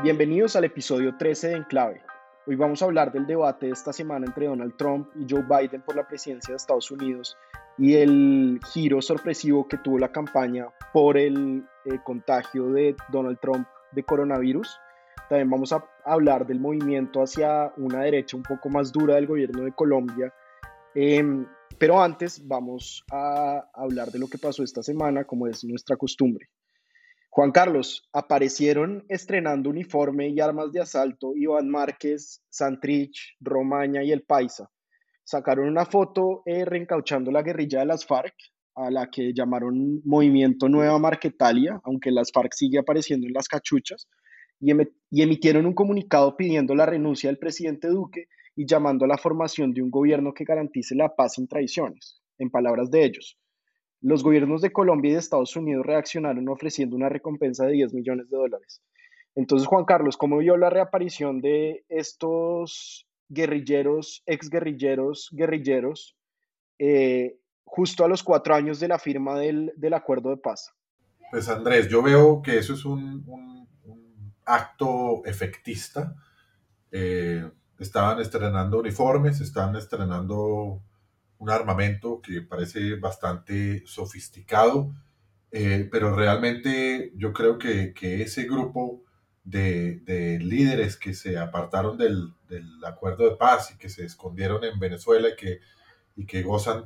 Bienvenidos al episodio 13 de Enclave. Hoy vamos a hablar del debate de esta semana entre Donald Trump y Joe Biden por la presidencia de Estados Unidos y el giro sorpresivo que tuvo la campaña por el eh, contagio de Donald Trump de coronavirus. También vamos a hablar del movimiento hacia una derecha un poco más dura del gobierno de Colombia. Em, pero antes vamos a hablar de lo que pasó esta semana, como es nuestra costumbre. Juan Carlos, aparecieron estrenando uniforme y armas de asalto Iván Márquez, Santrich, Romaña y El Paisa. Sacaron una foto eh, reencauchando la guerrilla de las FARC, a la que llamaron Movimiento Nueva Marquetalia, aunque las FARC sigue apareciendo en las cachuchas, y, y emitieron un comunicado pidiendo la renuncia del presidente Duque y llamando a la formación de un gobierno que garantice la paz sin traiciones, en palabras de ellos. Los gobiernos de Colombia y de Estados Unidos reaccionaron ofreciendo una recompensa de 10 millones de dólares. Entonces, Juan Carlos, ¿cómo vio la reaparición de estos guerrilleros, exguerrilleros, guerrilleros, eh, justo a los cuatro años de la firma del, acuerdo de paz? Pues Andrés, yo veo que eso es un, acto efectista. Eh, estaban estrenando uniformes, estaban estrenando un armamento que parece bastante sofisticado, eh, pero realmente yo creo que, ese grupo de, líderes que se apartaron del, acuerdo de paz y que se escondieron en Venezuela y que, y que gozan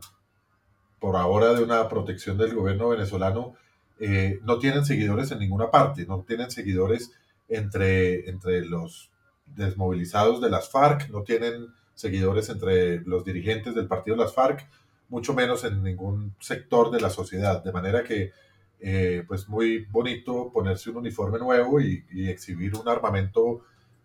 por ahora de una protección del gobierno venezolano, eh, no tienen seguidores en ninguna parte, no tienen seguidores entre, entre los desmovilizados de las FARC, no tienen seguidores entre los dirigentes del partido de las FARC, mucho menos en ningún sector de la sociedad. De manera que, eh, pues muy bonito ponerse un uniforme nuevo y, exhibir un armamento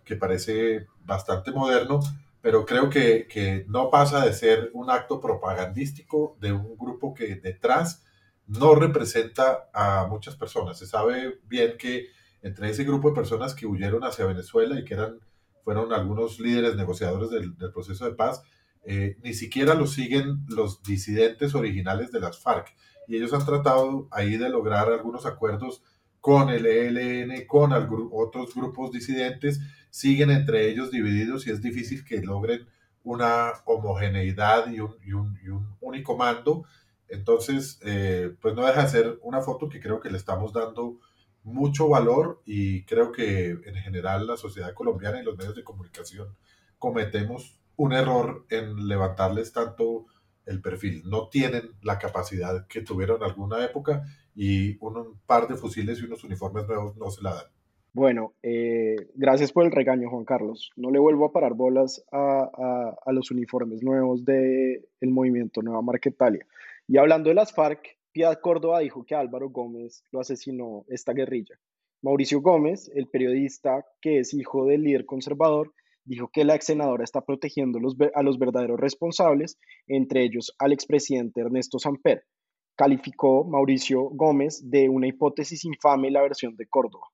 que parece bastante moderno, pero creo que, que, no pasa de ser un acto propagandístico de un grupo que detrás no representa a muchas personas. Se sabe bien que entre ese grupo de personas que huyeron hacia Venezuela y que eran fueron algunos líderes negociadores del, proceso de paz, eh, ni siquiera lo siguen los disidentes originales de las FARC. Y ellos han tratado ahí de lograr algunos acuerdos con el ELN, con otros grupos disidentes, siguen entre ellos divididos y es difícil que logren una homogeneidad y un, y un, único mando. Entonces, eh, pues no deja de ser una foto que creo que le estamos dando mucho valor y creo que en general la sociedad colombiana y los medios de comunicación cometemos un error en levantarles tanto el perfil. No tienen la capacidad que tuvieron alguna época y un, par de fusiles y unos uniformes nuevos no se la dan. Bueno, eh, gracias por el regaño, Juan Carlos. No le vuelvo a parar bolas a, a, los uniformes nuevos del el movimiento Nueva Marquetalia. Y hablando de las FARC, Piedad Córdoba dijo que Álvaro Gómez lo asesinó esta guerrilla. Mauricio Gómez, el periodista que es hijo del líder conservador, dijo que la ex senadora está protegiendo a los verdaderos responsables, entre ellos al expresidente Ernesto Samper. Calificó Mauricio Gómez de una hipótesis infame la versión de Córdoba.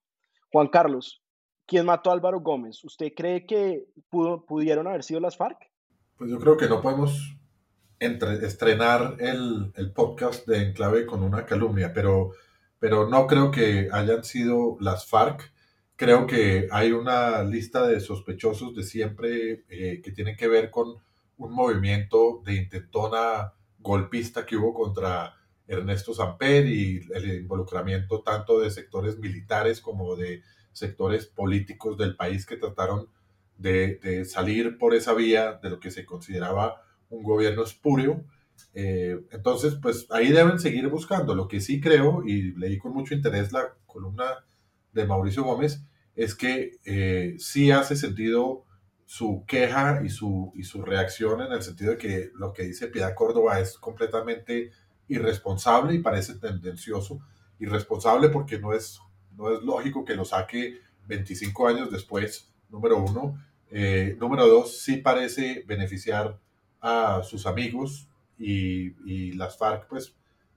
Juan Carlos, ¿quién mató a Álvaro Gómez? ¿Usted cree que pudieron haber sido las FARC? Pues yo creo que no podemos estrenar el, el, podcast de Enclave con una calumnia, pero, pero no creo que hayan sido las FARC. Creo que hay una lista de sospechosos de siempre eh, que tiene que ver con un movimiento de intentona golpista que hubo contra Ernesto Samper y el involucramiento tanto de sectores militares como de sectores políticos del país que trataron de, de salir por esa vía de lo que se consideraba un gobierno espurio. Eh, entonces, pues ahí deben seguir buscando. Lo que sí creo, y leí con mucho interés la columna de Mauricio Gómez, es que eh, sí hace sentido su queja y su, y su reacción en el sentido de que lo que dice Piedad Córdoba es completamente irresponsable y parece tendencioso. Irresponsable porque no es no es lógico que lo saque 25 años después, número uno. Eh, número dos, sí parece beneficiar a sus amigos y, las FARC pues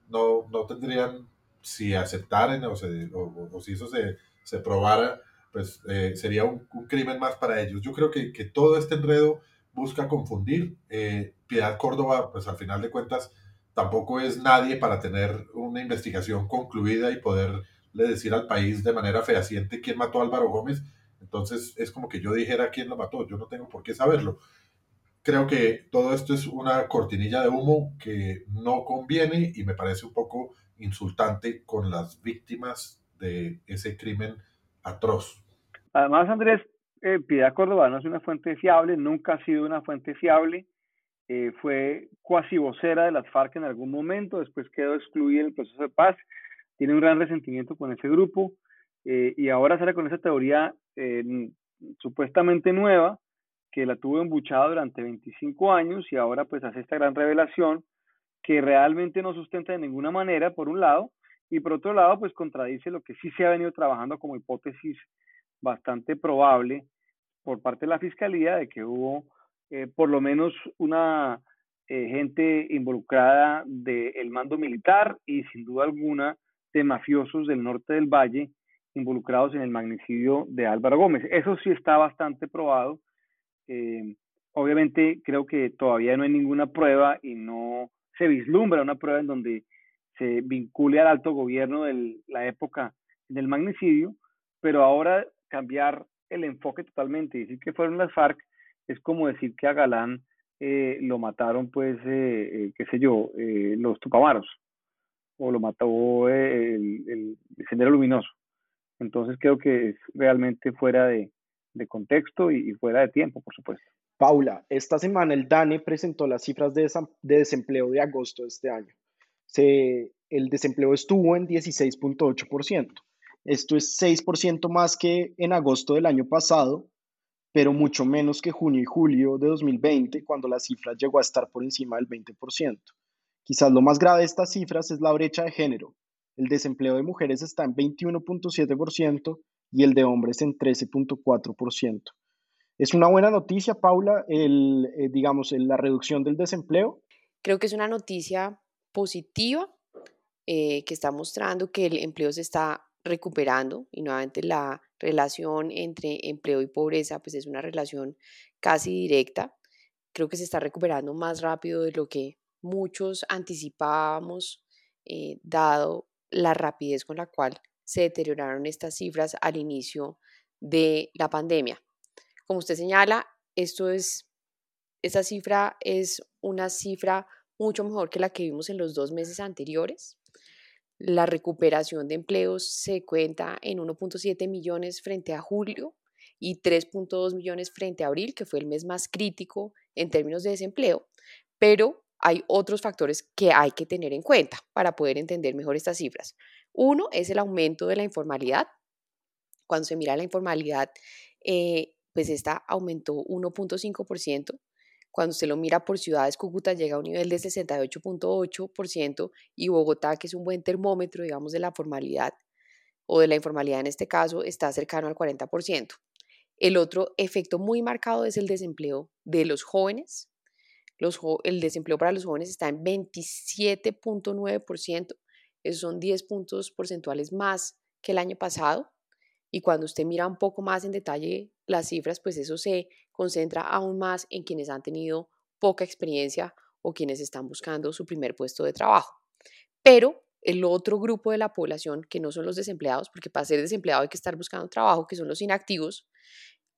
no, no tendrían, si aceptaran o, o, si eso se, se probara, pues eh, sería un, crimen más para ellos. Yo creo que, que todo este enredo busca confundir. Eh, Piedad Córdoba, pues al final de cuentas, tampoco es nadie para tener una investigación concluida y poderle decir al país de manera fehaciente quién mató a Álvaro Gómez. Entonces es como que yo dijera quién lo mató, yo no tengo por qué saberlo. Creo que todo esto es una cortinilla de humo que no conviene y me parece un poco insultante con las víctimas de ese crimen atroz. Además, Andrés, eh, Piedad Córdoba no es una fuente fiable, nunca ha sido una fuente fiable. Eh, fue cuasi vocera de las FARC en algún momento, después quedó excluida del proceso de paz, tiene un gran resentimiento con ese grupo eh, y ahora sale con esa teoría supuestamente nueva que la tuvo embuchada durante 25 años y ahora pues hace esta gran revelación que realmente no sustenta de ninguna manera, por un lado, y por otro lado pues contradice lo que sí se ha venido trabajando como hipótesis bastante probable por parte de la Fiscalía de que hubo eh, por lo menos una eh, gente involucrada del mando militar y sin duda alguna de mafiosos del norte del valle involucrados en el magnicidio de Álvaro Gómez. Eso sí está bastante probado. Eh, obviamente creo que todavía no hay ninguna prueba y no se vislumbra una prueba en donde se vincule al alto gobierno de la época del magnicidio, pero ahora cambiar el enfoque totalmente y decir que fueron las FARC es como decir que a Galán eh, lo mataron, pues, eh, eh, qué sé yo, los Tupamaros, o lo mató el, el, Sendero Luminoso. Entonces creo que es realmente fuera de, contexto y, fuera de tiempo, por supuesto. Paula, esta semana el DANE presentó las cifras de, desempleo de agosto de este año. El desempleo estuvo en 16.8%. Esto es 6% más que en agosto del año pasado pero mucho menos que junio y julio de 2020, cuando la cifra llegó a estar por encima del 20%. Quizás lo más grave de estas cifras es la brecha de género. El desempleo de mujeres está en 21.7% y el de hombres en 13.4%. ¿Es una buena noticia, Paula, el, eh, digamos, la reducción del desempleo? Creo que es una noticia positiva eh, que está mostrando que el empleo se está recuperando y nuevamente la relación entre empleo y pobreza pues es una relación casi directa. Creo que se está recuperando más rápido de lo que muchos anticipábamos, eh, dado la rapidez con la cual se deterioraron estas cifras al inicio de la pandemia. Como usted señala, esto es, esta cifra es una cifra mucho mejor que la que vimos en los dos meses anteriores. La recuperación de empleos se cuenta en 1.7 millones frente a julio y 3.2 millones frente a abril, que fue el mes más crítico en términos de desempleo, pero hay otros factores que hay que tener en cuenta para poder entender mejor estas cifras. Uno es el aumento de la informalidad. Cuando se mira la informalidad, eh, pues esta aumentó 1.5%, cuando se lo mira por ciudades, Cúcuta llega a un nivel de 68.8% y Bogotá, que es un buen termómetro, digamos, de la formalidad o de la informalidad en este caso, está cercano al 40%. El otro efecto muy marcado es el desempleo de los jóvenes. Los, el desempleo para los jóvenes está en 27.9%. Esos son 10 puntos porcentuales más que el año pasado. Y cuando usted mira un poco más en detalle las cifras, pues eso se concentra aún más en quienes han tenido poca experiencia o quienes están buscando su primer puesto de trabajo. Pero el otro grupo de la población, que no son los desempleados, porque para ser desempleado hay que estar buscando trabajo, que son los inactivos,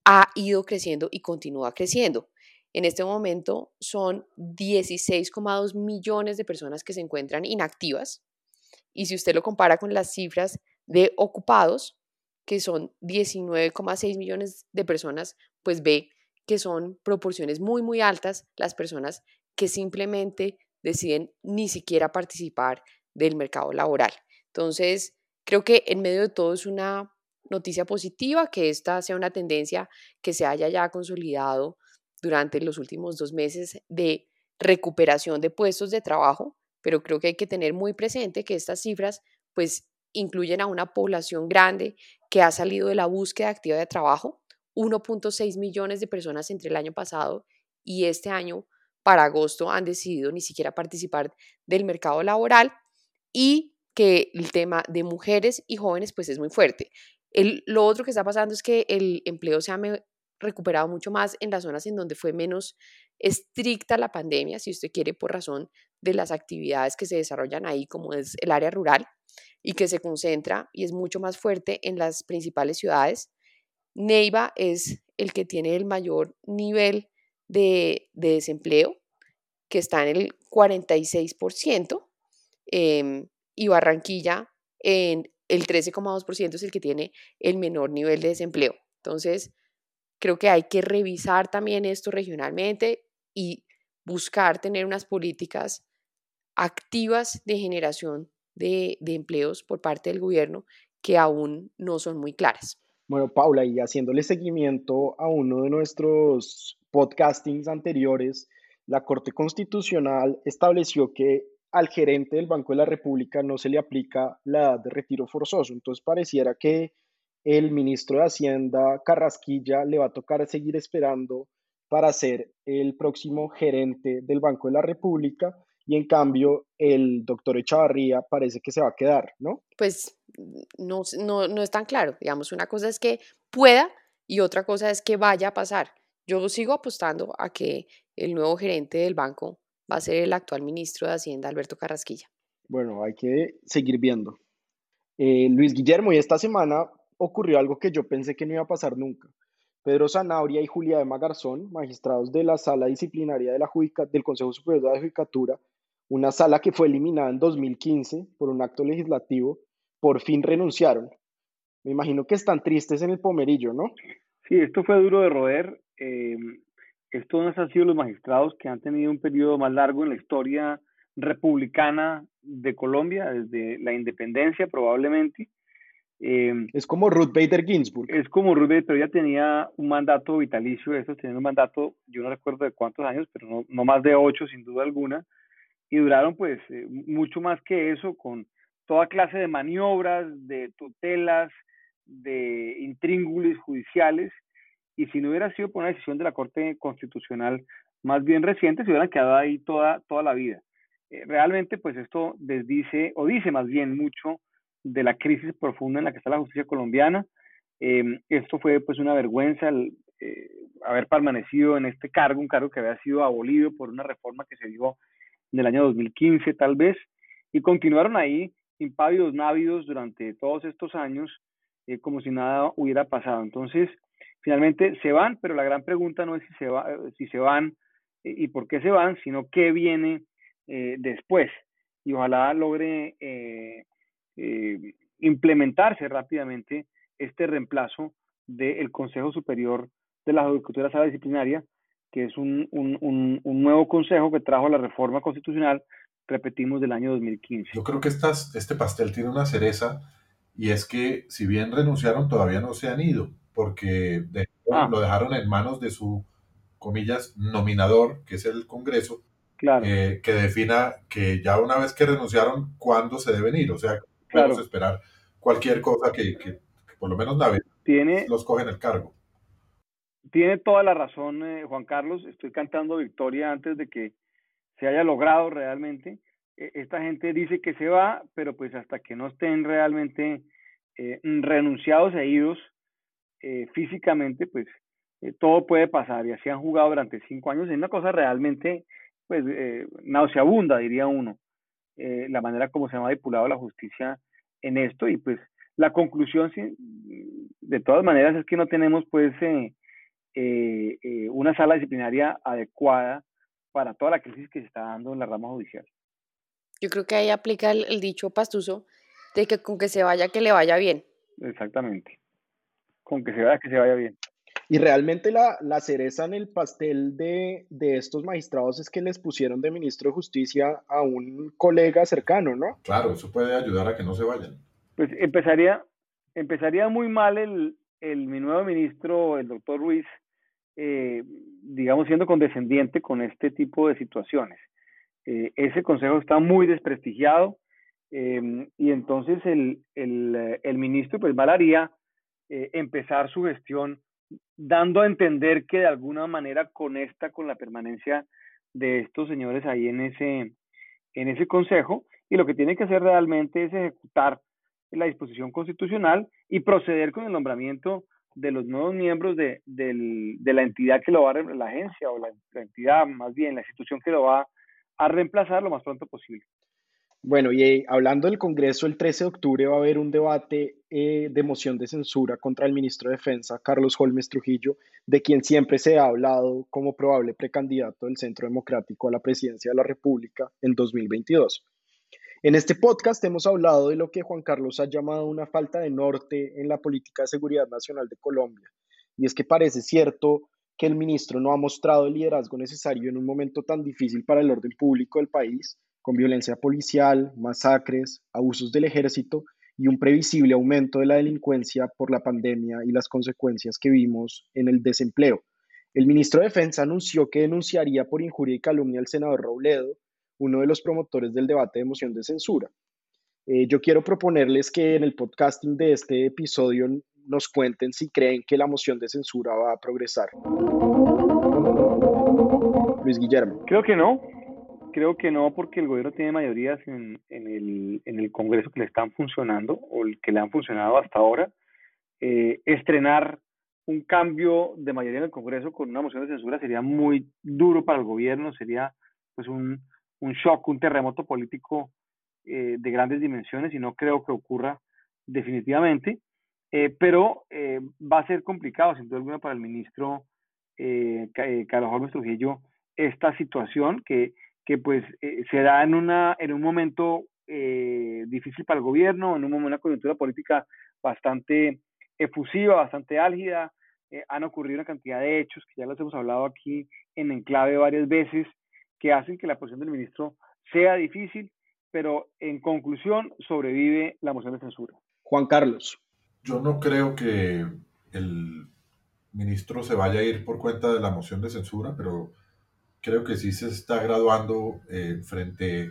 ha ido creciendo y continúa creciendo. En este momento son 16,2 millones de personas que se encuentran inactivas. Y si usted lo compara con las cifras de ocupados, que son 19,6 millones de personas, pues ve que son proporciones muy, muy altas las personas que simplemente deciden ni siquiera participar del mercado laboral. Entonces, creo que en medio de todo es una noticia positiva que esta sea una tendencia que se haya ya consolidado durante los últimos dos meses de recuperación de puestos de trabajo, pero creo que hay que tener muy presente que estas cifras pues incluyen a una población grande que ha salido de la búsqueda activa de trabajo, 1.6 millones de personas entre el año pasado y este año para agosto han decidido ni siquiera participar del mercado laboral y que el tema de mujeres y jóvenes pues es muy fuerte. El, lo otro que está pasando es que el empleo se ha recuperado mucho más en las zonas en donde fue menos estricta la pandemia, si usted quiere, por razón de las actividades que se desarrollan ahí, como es el área rural, y que se concentra y es mucho más fuerte en las principales ciudades. Neiva es el que tiene el mayor nivel de, desempleo, que está en el 46%, em, y Barranquilla en el 13,2% es el que tiene el menor nivel de desempleo. Entonces, creo que hay que revisar también esto regionalmente y buscar tener unas políticas activas de generación de, de empleos por parte del gobierno que aún no son muy claras. Bueno, Paula, y haciéndole seguimiento a uno de nuestros podcastings anteriores, la Corte Constitucional estableció que al gerente del Banco de la República no se le aplica la edad de retiro forzoso. Entonces pareciera que el ministro de Hacienda, Carrasquilla, le va a tocar seguir esperando para ser el próximo gerente del Banco de la República y en cambio el doctor Echavarría parece que se va a quedar, ¿no? Pues no, no, no es tan claro. Digamos, una cosa es que pueda y otra cosa es que vaya a pasar. Yo sigo apostando a que el nuevo gerente del banco va a ser el actual ministro de Hacienda, Alberto Carrasquilla. Bueno, hay que seguir viendo. Eh, Luis Guillermo, y esta semana ocurrió algo que yo pensé que no iba a pasar nunca. Pedro Zanabria y Julia de Magarzón, magistrados de la Sala Disciplinaria de la del Consejo Superior de la Judicatura, una sala que fue eliminada en 2015 por un acto legislativo, por fin renunciaron. Me imagino que están tristes en el pomerillo, ¿no? Sí, esto fue duro de roer. Eh, estos han sido los magistrados que han tenido un periodo más largo en la historia republicana de Colombia, desde la independencia probablemente. Eh, es como Ruth Bader Ginsburg. Es como Ruth Bader, pero ella tenía un mandato vitalicio, estos tenían un mandato, yo no recuerdo de cuántos años, pero no, no más de ocho sin duda alguna, y duraron pues eh, mucho más que eso, con toda clase de maniobras, de tutelas, de intríngulis judiciales, y si no hubiera sido por una decisión de la Corte Constitucional más bien reciente, se hubieran quedado ahí toda, toda la vida. Eh, realmente, pues esto desdice, o dice más bien mucho de la crisis profunda en la que está la justicia colombiana. Em, esto fue pues una vergüenza eh, haber permanecido en este cargo, un cargo que había sido abolido por una reforma que se dio en el año 2015 tal vez, y continuaron ahí impávidos, návidos durante todos estos años, eh, como si nada hubiera pasado. Entonces, finalmente se van, pero la gran pregunta no es si se, va, eh, si se van eh, y por qué se van, sino qué viene eh, después. Y ojalá logre implementarse rápidamente este reemplazo del Consejo Superior de la Judicatura Sala Disciplinaria, que es un, un, un, un, nuevo consejo que trajo la reforma constitucional, repetimos, del año 2015. Yo creo que estas, este pastel tiene una cereza y es que si bien renunciaron, todavía no se han ido porque ah. lo dejaron en manos de su, comillas, nominador, que es el Congreso, eh, que defina que ya una vez que renunciaron, cuándo se deben ir. O sea, podemos esperar cualquier cosa que, que, por lo menos Navidad tiene, los cogen el cargo. Tiene toda la razón, eh, Juan Carlos. Estoy cantando victoria antes de que se haya logrado realmente. E, esta gente dice que se va, pero pues hasta que no estén realmente eh, renunciados e idos, eh, físicamente, pues eh, todo puede pasar y así han jugado durante cinco años. Es una cosa realmente, pues, eh, nauseabunda, diría uno, la manera como se ha manipulado la justicia en esto y pues la conclusión, de todas maneras, es que no tenemos pues una sala disciplinaria adecuada para toda la crisis que se está dando en la rama judicial. Yo creo que ahí aplica el, el dicho pastuso de que con que se vaya, que le vaya bien. Exactamente con que se vaya, que se vaya bien. Y realmente la, la cereza en el pastel de, de, estos magistrados es que les pusieron de ministro de Justicia a un colega cercano, ¿no? Claro, eso puede ayudar a que no se vayan. Pues empezaría, empezaría muy mal el, el mi nuevo ministro, el doctor Ruiz, eh, digamos, siendo condescendiente con este tipo de situaciones. Eh, ese consejo está muy desprestigiado. Em, y entonces el, el, ministro pues valaría empezar su gestión dando a entender que de alguna manera conecta con la permanencia de estos señores ahí en ese, en ese consejo y lo que tiene que hacer realmente es ejecutar la disposición constitucional y proceder con el nombramiento de los nuevos miembros de, la entidad que lo va a la agencia o la, entidad, más bien la institución que lo va a reemplazar lo más pronto posible. Bueno, y eh, hablando del Congreso, el 13 de octubre va a haber un debate eh, de moción de censura contra el ministro de Defensa, Carlos Holmes Trujillo, de quien siempre se ha hablado como probable precandidato del Centro Democrático a la presidencia de la República en 2022. En este podcast hemos hablado de lo que Juan Carlos ha llamado una falta de norte en la política de seguridad nacional de Colombia. Y es que parece cierto que el ministro no ha mostrado el liderazgo necesario en un momento tan difícil para el orden público del país con violencia policial, masacres, abusos del ejército y un previsible aumento de la delincuencia por la pandemia y las consecuencias que vimos en el desempleo. El ministro de Defensa anunció que denunciaría por injuria y calumnia al senador Robledo, uno de los promotores del debate de moción de censura. Eh, yo quiero proponerles que en el podcasting de este episodio nos cuenten si creen que la moción de censura va a progresar. Luis Guillermo. Creo que no. Creo que no, porque el gobierno tiene mayorías en, en, el, en el Congreso que le están funcionando o el que le han funcionado hasta ahora. Eh, estrenar un cambio de mayoría en el Congreso con una moción de censura sería muy duro para el gobierno, sería pues un, un shock, un terremoto político eh, de grandes dimensiones y no creo que ocurra definitivamente, eh, pero va a ser complicado sin duda alguna para el ministro Carlos Holmes Trujillo esta situación que que pues eh, se da en, una, en un momento eh, difícil para el gobierno, en un, una coyuntura política bastante efusiva, bastante álgida. Eh, han ocurrido una cantidad de hechos que ya los hemos hablado aquí en enclave varias veces, que hacen que la posición del ministro sea difícil, pero en conclusión sobrevive la moción de censura. Juan Carlos. Yo no creo que el ministro se vaya a ir por cuenta de la moción de censura, pero creo que sí se está graduando eh, frente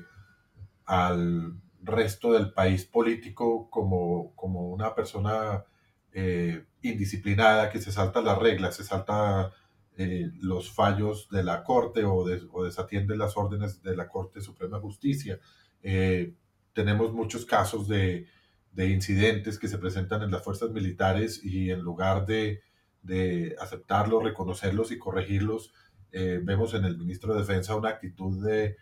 al resto del país político como, como una persona eh, indisciplinada que se salta las reglas, se salta eh, los fallos de la Corte o, o, desatiende las órdenes de la Corte Suprema de Justicia. tenemos muchos casos de, de, incidentes que se presentan en las fuerzas militares y en lugar de, de aceptarlos, reconocerlos y corregirlos, eh, vemos en el ministro de Defensa una actitud de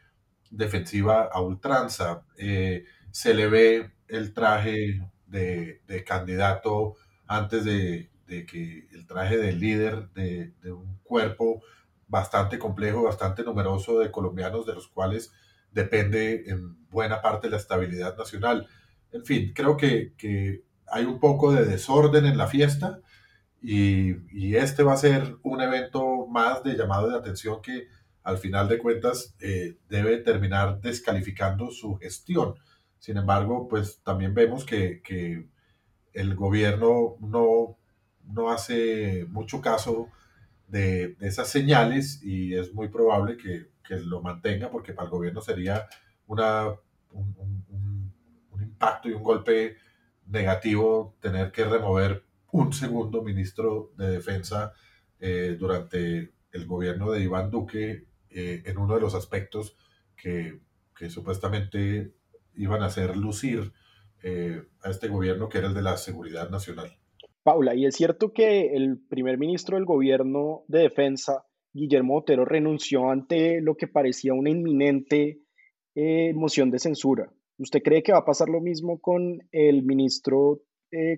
defensiva a ultranza. Eh, se le ve el traje de, candidato antes de, que el traje del líder de, un cuerpo bastante complejo, bastante numeroso de colombianos, de los cuales depende en buena parte la estabilidad nacional. En fin, creo que, que hay un poco de desorden en la fiesta y, este va a ser un evento más de llamado de atención que al final de cuentas eh, debe terminar descalificando su gestión. Sin embargo, pues también vemos que, que el gobierno no, no, hace mucho caso de, esas señales y es muy probable que, que, lo mantenga porque para el gobierno sería una, un, un, impacto y un golpe negativo tener que remover un segundo ministro de Defensa eh, durante el gobierno de Iván Duque eh, en uno de los aspectos que, supuestamente iban a hacer lucir eh, a este gobierno, que era el de la seguridad nacional. Paula, y es cierto que el primer ministro del gobierno de defensa, Guillermo Otero, renunció ante lo que parecía una inminente moción de censura. ¿Usted cree que va a pasar lo mismo con el ministro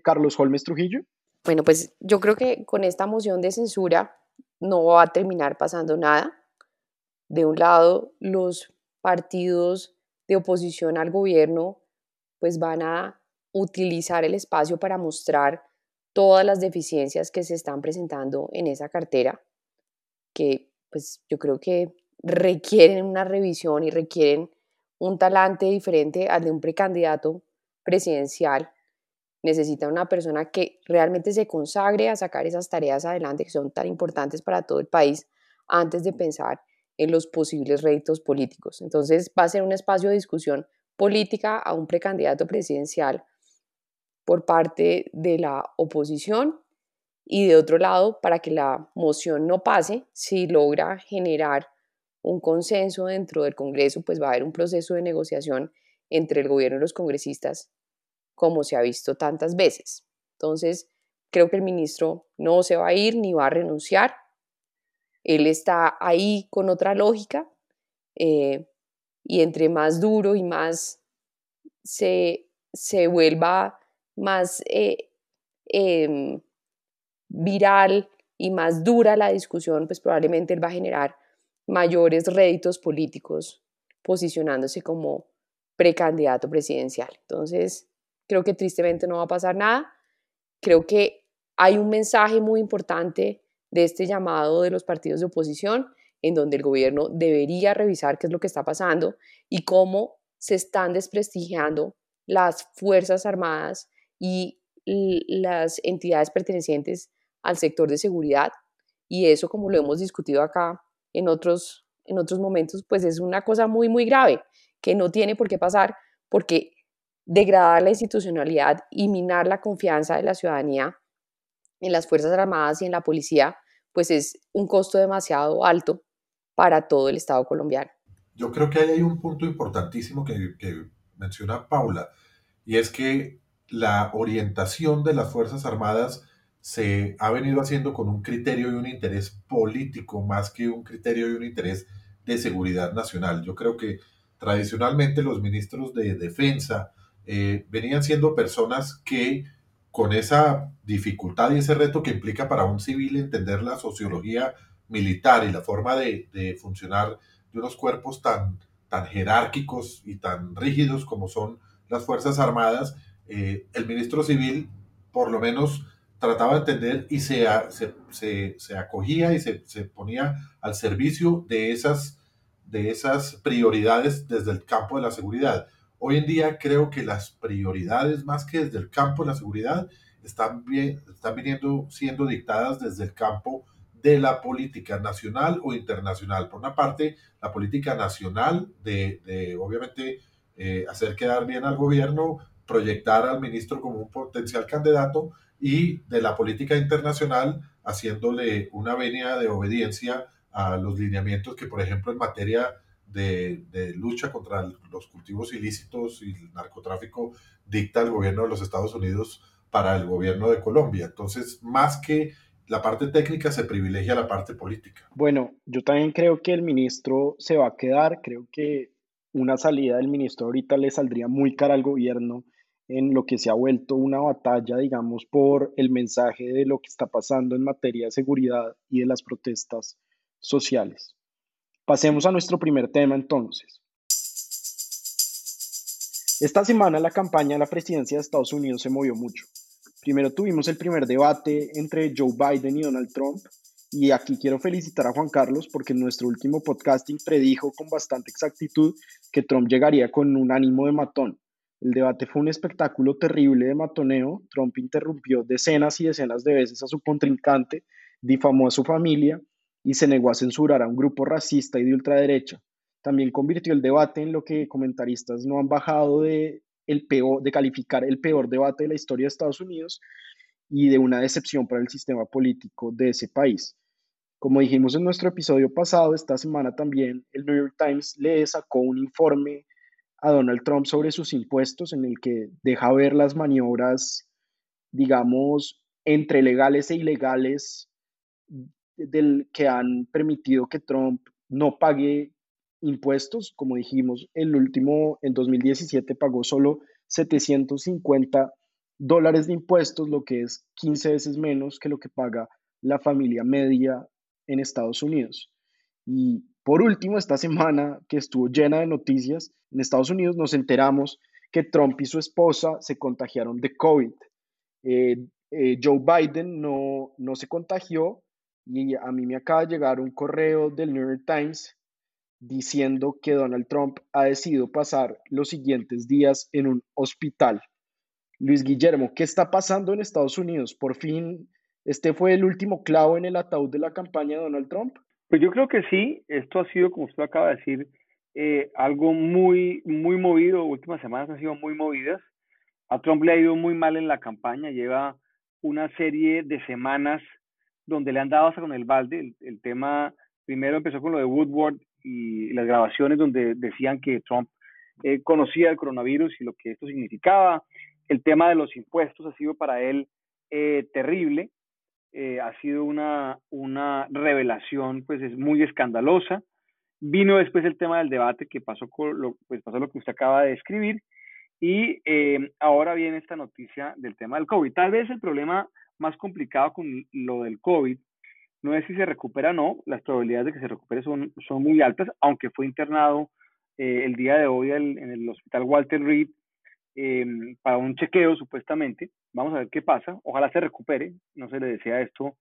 Carlos Holmes Trujillo? Bueno, pues yo creo que con esta moción de censura no va a terminar pasando nada. De un lado, los partidos de oposición al gobierno pues van a utilizar el espacio para mostrar todas las deficiencias que se están presentando en esa cartera, que pues yo creo que requieren una revisión y requieren un talante diferente al de un precandidato presidencial necesita una persona que realmente se consagre a sacar esas tareas adelante que son tan importantes para todo el país antes de pensar en los posibles réditos políticos. Entonces va a ser un espacio de discusión política a un precandidato presidencial por parte de la oposición y de otro lado, para que la moción no pase, si logra generar un consenso dentro del Congreso, pues va a haber un proceso de negociación entre el gobierno y los congresistas, como se ha visto tantas veces. Entonces, creo que el ministro no se va a ir ni va a renunciar. Él está ahí con otra lógica eh, y entre más duro y más se, se vuelva más eh, em, viral y más dura la discusión, pues probablemente él va a generar mayores réditos políticos posicionándose como precandidato presidencial. Entonces, creo que tristemente no va a pasar nada. Creo que hay un mensaje muy importante de este llamado de los partidos de oposición en donde el gobierno debería revisar qué es lo que está pasando y cómo se están desprestigiando las Fuerzas Armadas y las entidades pertenecientes al sector de seguridad. Y eso, como lo hemos discutido acá en otros, en otros momentos, pues es una cosa muy, muy grave que no tiene por qué pasar porque degradar la institucionalidad y minar la confianza de la ciudadanía en las Fuerzas Armadas y en la policía, pues es un costo demasiado alto para todo el Estado colombiano. Yo creo que hay un punto importantísimo que, que menciona Paula, y es que la orientación de las Fuerzas Armadas se ha venido haciendo con un criterio y un interés político más que un criterio y un interés de seguridad nacional. Yo creo que tradicionalmente los ministros de defensa eh, venían siendo personas que con esa dificultad y ese reto que implica para un civil entender la sociología militar y la forma de, de funcionar de unos cuerpos tan, tan jerárquicos y tan rígidos como son las Fuerzas Armadas, eh, el ministro civil por lo menos trataba de entender y se, se, se, acogía y se, ponía al servicio de esas, de esas prioridades desde el campo de la seguridad. Hoy en día creo que las prioridades, más que desde el campo de la seguridad, están, bien, están viniendo siendo dictadas desde el campo de la política nacional o internacional. Por una parte, la política nacional de, de obviamente, eh, hacer quedar bien al gobierno, proyectar al ministro como un potencial candidato y de la política internacional haciéndole una venia de obediencia a los lineamientos que, por ejemplo, en materia de, lucha contra los cultivos ilícitos y el narcotráfico dicta el gobierno de los Estados Unidos para el gobierno de Colombia. Entonces, más que la parte técnica, se privilegia la parte política. Bueno, yo también creo que el ministro se va a quedar, creo que una salida del ministro ahorita le saldría muy cara al gobierno en lo que se ha vuelto una batalla, digamos, por el mensaje de lo que está pasando en materia de seguridad y de las protestas sociales. Pasemos a nuestro primer tema entonces. Esta semana la campaña de la presidencia de Estados Unidos se movió mucho. Primero tuvimos el primer debate entre Joe Biden y Donald Trump, y aquí quiero felicitar a Juan Carlos porque en nuestro último podcasting predijo con bastante exactitud que Trump llegaría con un ánimo de matón. El debate fue un espectáculo terrible de matoneo. Trump interrumpió decenas y decenas de veces a su contrincante, difamó a su familia y se negó a censurar a un grupo racista y de ultraderecha. También convirtió el debate en lo que comentaristas no han bajado de, el peor, de calificar el peor debate de la historia de Estados Unidos y de una decepción para el sistema político de ese país. Como dijimos en nuestro episodio pasado, esta semana también el New York Times le sacó un informe a Donald Trump sobre sus impuestos en el que deja ver las maniobras, digamos, entre legales e ilegales del que han permitido que Trump no pague impuestos. Como dijimos, el último, en 2017, pagó solo 750 dólares de impuestos, lo que es 15 veces menos que lo que paga la familia media en Estados Unidos. Y por último, esta semana que estuvo llena de noticias, en Estados Unidos nos enteramos que Trump y su esposa se contagiaron de COVID. Eh, eh, Joe Biden no, no se contagió y a mí me acaba de llegar un correo del New York Times diciendo que Donald Trump ha decidido pasar los siguientes días en un hospital. Luis Guillermo, ¿qué está pasando en Estados Unidos? Por fin, este fue el último clavo en el ataúd de la campaña de Donald Trump. Pues yo creo que sí, esto ha sido, como usted acaba de decir, eh, algo muy, muy movido, últimas semanas han sido muy movidas. A Trump le ha ido muy mal en la campaña, lleva una serie de semanas donde le han dado hasta con el balde. El, tema primero empezó con lo de Woodward y las grabaciones donde decían que Trump eh, conocía el coronavirus y lo que esto significaba. El tema de los impuestos ha sido para él eh, terrible. Eh, ha sido una, una revelación, pues es muy escandalosa. Vino después el tema del debate que pasó, con lo, pues pasó lo que usted acaba de describir. Y eh, ahora viene esta noticia del tema del COVID. Tal vez el problema más complicado con lo del COVID no es si se recupera o no, las probabilidades de que se recupere son, son muy altas, aunque fue internado eh, el día de hoy en el hospital Walter Reed em, para un chequeo supuestamente. Vamos a ver qué pasa. Ojalá se recupere, no se le desea esto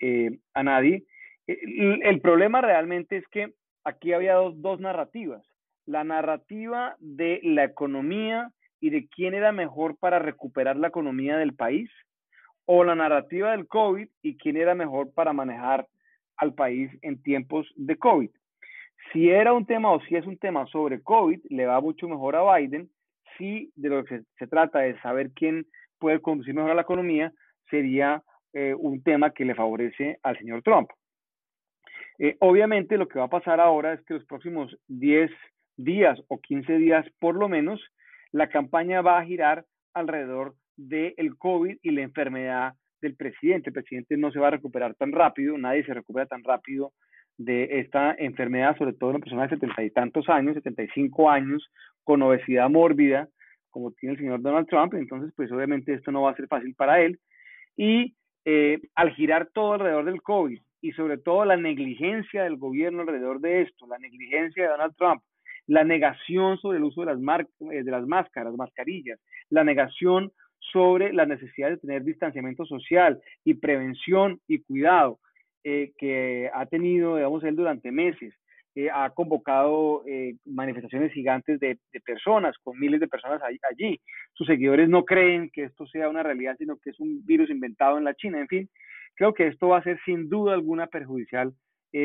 eh, a nadie. El, el, problema realmente es que aquí había dos, dos narrativas la narrativa de la economía y de quién era mejor para recuperar la economía del país, o la narrativa del COVID y quién era mejor para manejar al país en tiempos de COVID. Si era un tema o si es un tema sobre COVID, le va mucho mejor a Biden. Si de lo que se, trata es saber quién puede conducir mejor a la economía, sería eh, un tema que le favorece al señor Trump. Eh, obviamente lo que va a pasar ahora es que los próximos 10 días o 15 días por lo menos, la campaña va a girar alrededor del COVID y la enfermedad del presidente. El presidente no se va a recuperar tan rápido, nadie se recupera tan rápido de esta enfermedad, sobre todo una persona de setenta y tantos años, 75 años, con obesidad mórbida, como tiene el señor Donald Trump. Entonces, pues obviamente esto no va a ser fácil para él. Y eh, al girar todo alrededor del COVID y sobre todo la negligencia del gobierno alrededor de esto, la negligencia de Donald Trump, la negación sobre el uso de las, eh, de las máscaras, mascarillas, la negación sobre la necesidad de tener distanciamiento social y prevención y cuidado eh, que ha tenido, digamos, él durante meses. Eh, ha convocado manifestaciones gigantes de, personas, con miles de personas allí. Sus seguidores no creen que esto sea una realidad, sino que es un virus inventado en la China. En fin, creo que esto va a ser sin duda alguna perjudicial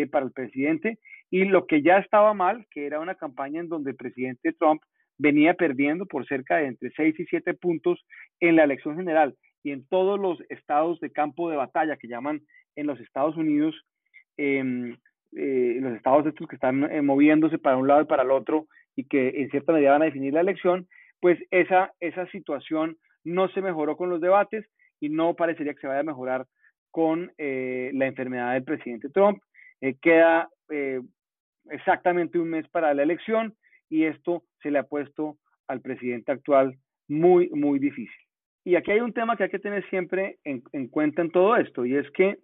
para el presidente y lo que ya estaba mal, que era una campaña en donde el presidente Trump venía perdiendo por cerca de entre 6 y 7 puntos en la elección general y en todos los estados de campo de batalla que llaman en los Estados Unidos, em, eh, los estados estos que están eh, moviéndose para un lado y para el otro y que en cierta medida van a definir la elección, pues esa, esa situación no se mejoró con los debates y no parecería que se vaya a mejorar con eh, la enfermedad del presidente Trump. queda exactamente un mes para la elección y esto se le ha puesto al presidente actual muy, muy difícil. Y aquí hay un tema que hay que tener siempre en, cuenta en todo esto, y es que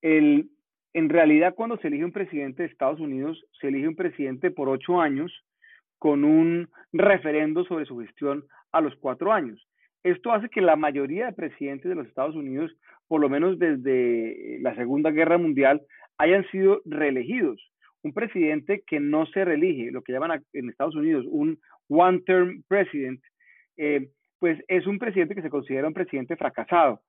el, en realidad cuando se elige un presidente de Estados Unidos, se elige un presidente por ocho años con un referendo sobre su gestión a los cuatro años. Esto hace que la mayoría de presidentes de los Estados Unidos, por lo menos desde la Segunda Guerra Mundial, hayan sido reelegidos un presidente que no se reelige, lo que llaman en Estados Unidos un one-term president, eh, pues es un presidente que se considera un presidente fracasado.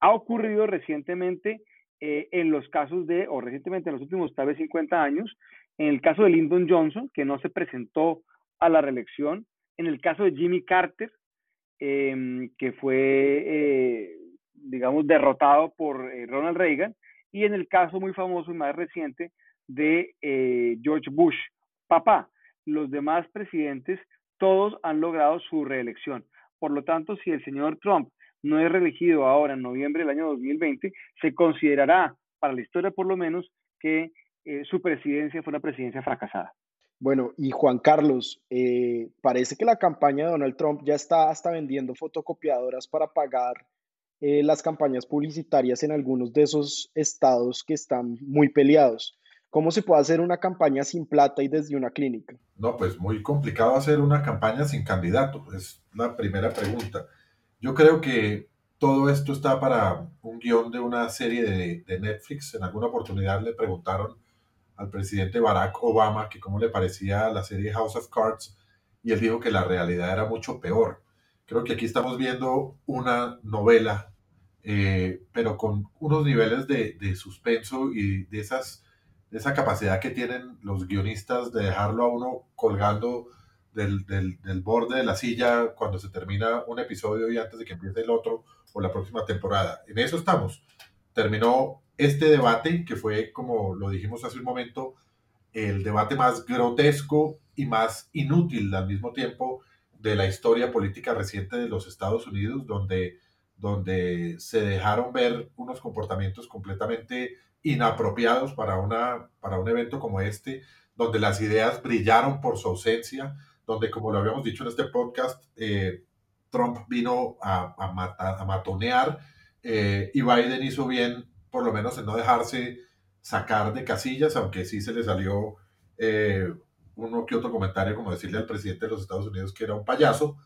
Ha ocurrido recientemente eh, en los casos de, o recientemente en los últimos tal vez 50 años, en el caso de Lyndon Johnson, que no se presentó a la reelección, en el caso de Jimmy Carter, em, que fue, eh, digamos, derrotado por Ronald Reagan, y en el caso muy famoso y más reciente de eh, George Bush, papá. Los demás presidentes, todos han logrado su reelección. Por lo tanto, si el señor Trump no es reelegido ahora en noviembre del año 2020, se considerará, para la historia por lo menos, que eh, su presidencia fue una presidencia fracasada. Bueno, y Juan Carlos, eh, parece que la campaña de Donald Trump ya está hasta vendiendo fotocopiadoras para pagar las campañas publicitarias en algunos de esos estados que están muy peleados. ¿Cómo se puede hacer una campaña sin plata y desde una clínica? No, pues muy complicado hacer una campaña sin candidato, es la primera pregunta. Yo creo que todo esto está para un guion de una serie de, Netflix. En alguna oportunidad le preguntaron al presidente Barack Obama que cómo le parecía la serie House of Cards y él dijo que la realidad era mucho peor. Creo que aquí estamos viendo una novela, eh, pero con unos niveles de, de suspenso y de esas esa capacidad que tienen los guionistas de dejarlo a uno colgando del, del, del, borde de la silla cuando se termina un episodio y antes de que empiece el otro o la próxima temporada. En eso estamos. Terminó este debate, que fue, como lo dijimos hace un momento, el debate más grotesco y más inútil al mismo tiempo de la historia política reciente de los Estados Unidos, donde, donde se dejaron ver unos comportamientos completamente inapropiados para, una, para un evento como este, donde las ideas brillaron por su ausencia, donde, como lo habíamos dicho en este podcast, eh, Trump vino a, a, a matonear eh, y Biden hizo bien, por lo menos, en no dejarse sacar de casillas, aunque sí se le salió eh, uno que otro comentario, como decirle al presidente de los Estados Unidos que era un payaso.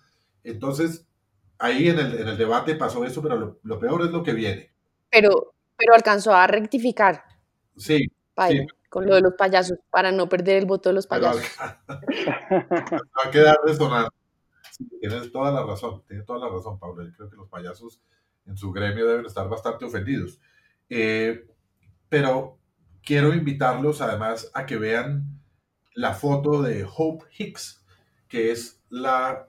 Entonces, ahí en el, en el debate pasó eso, pero lo, peor es lo que viene. Pero, pero alcanzó a rectificar. Sí, Con lo de los payasos, para no perder el voto de los payasos. va a quedar resonando. tienes toda la razón, tienes toda la razón, Pablo. Yo creo que los payasos en su gremio deben estar bastante ofendidos. Eh, pero quiero invitarlos además a que vean la foto de Hope Hicks, que es la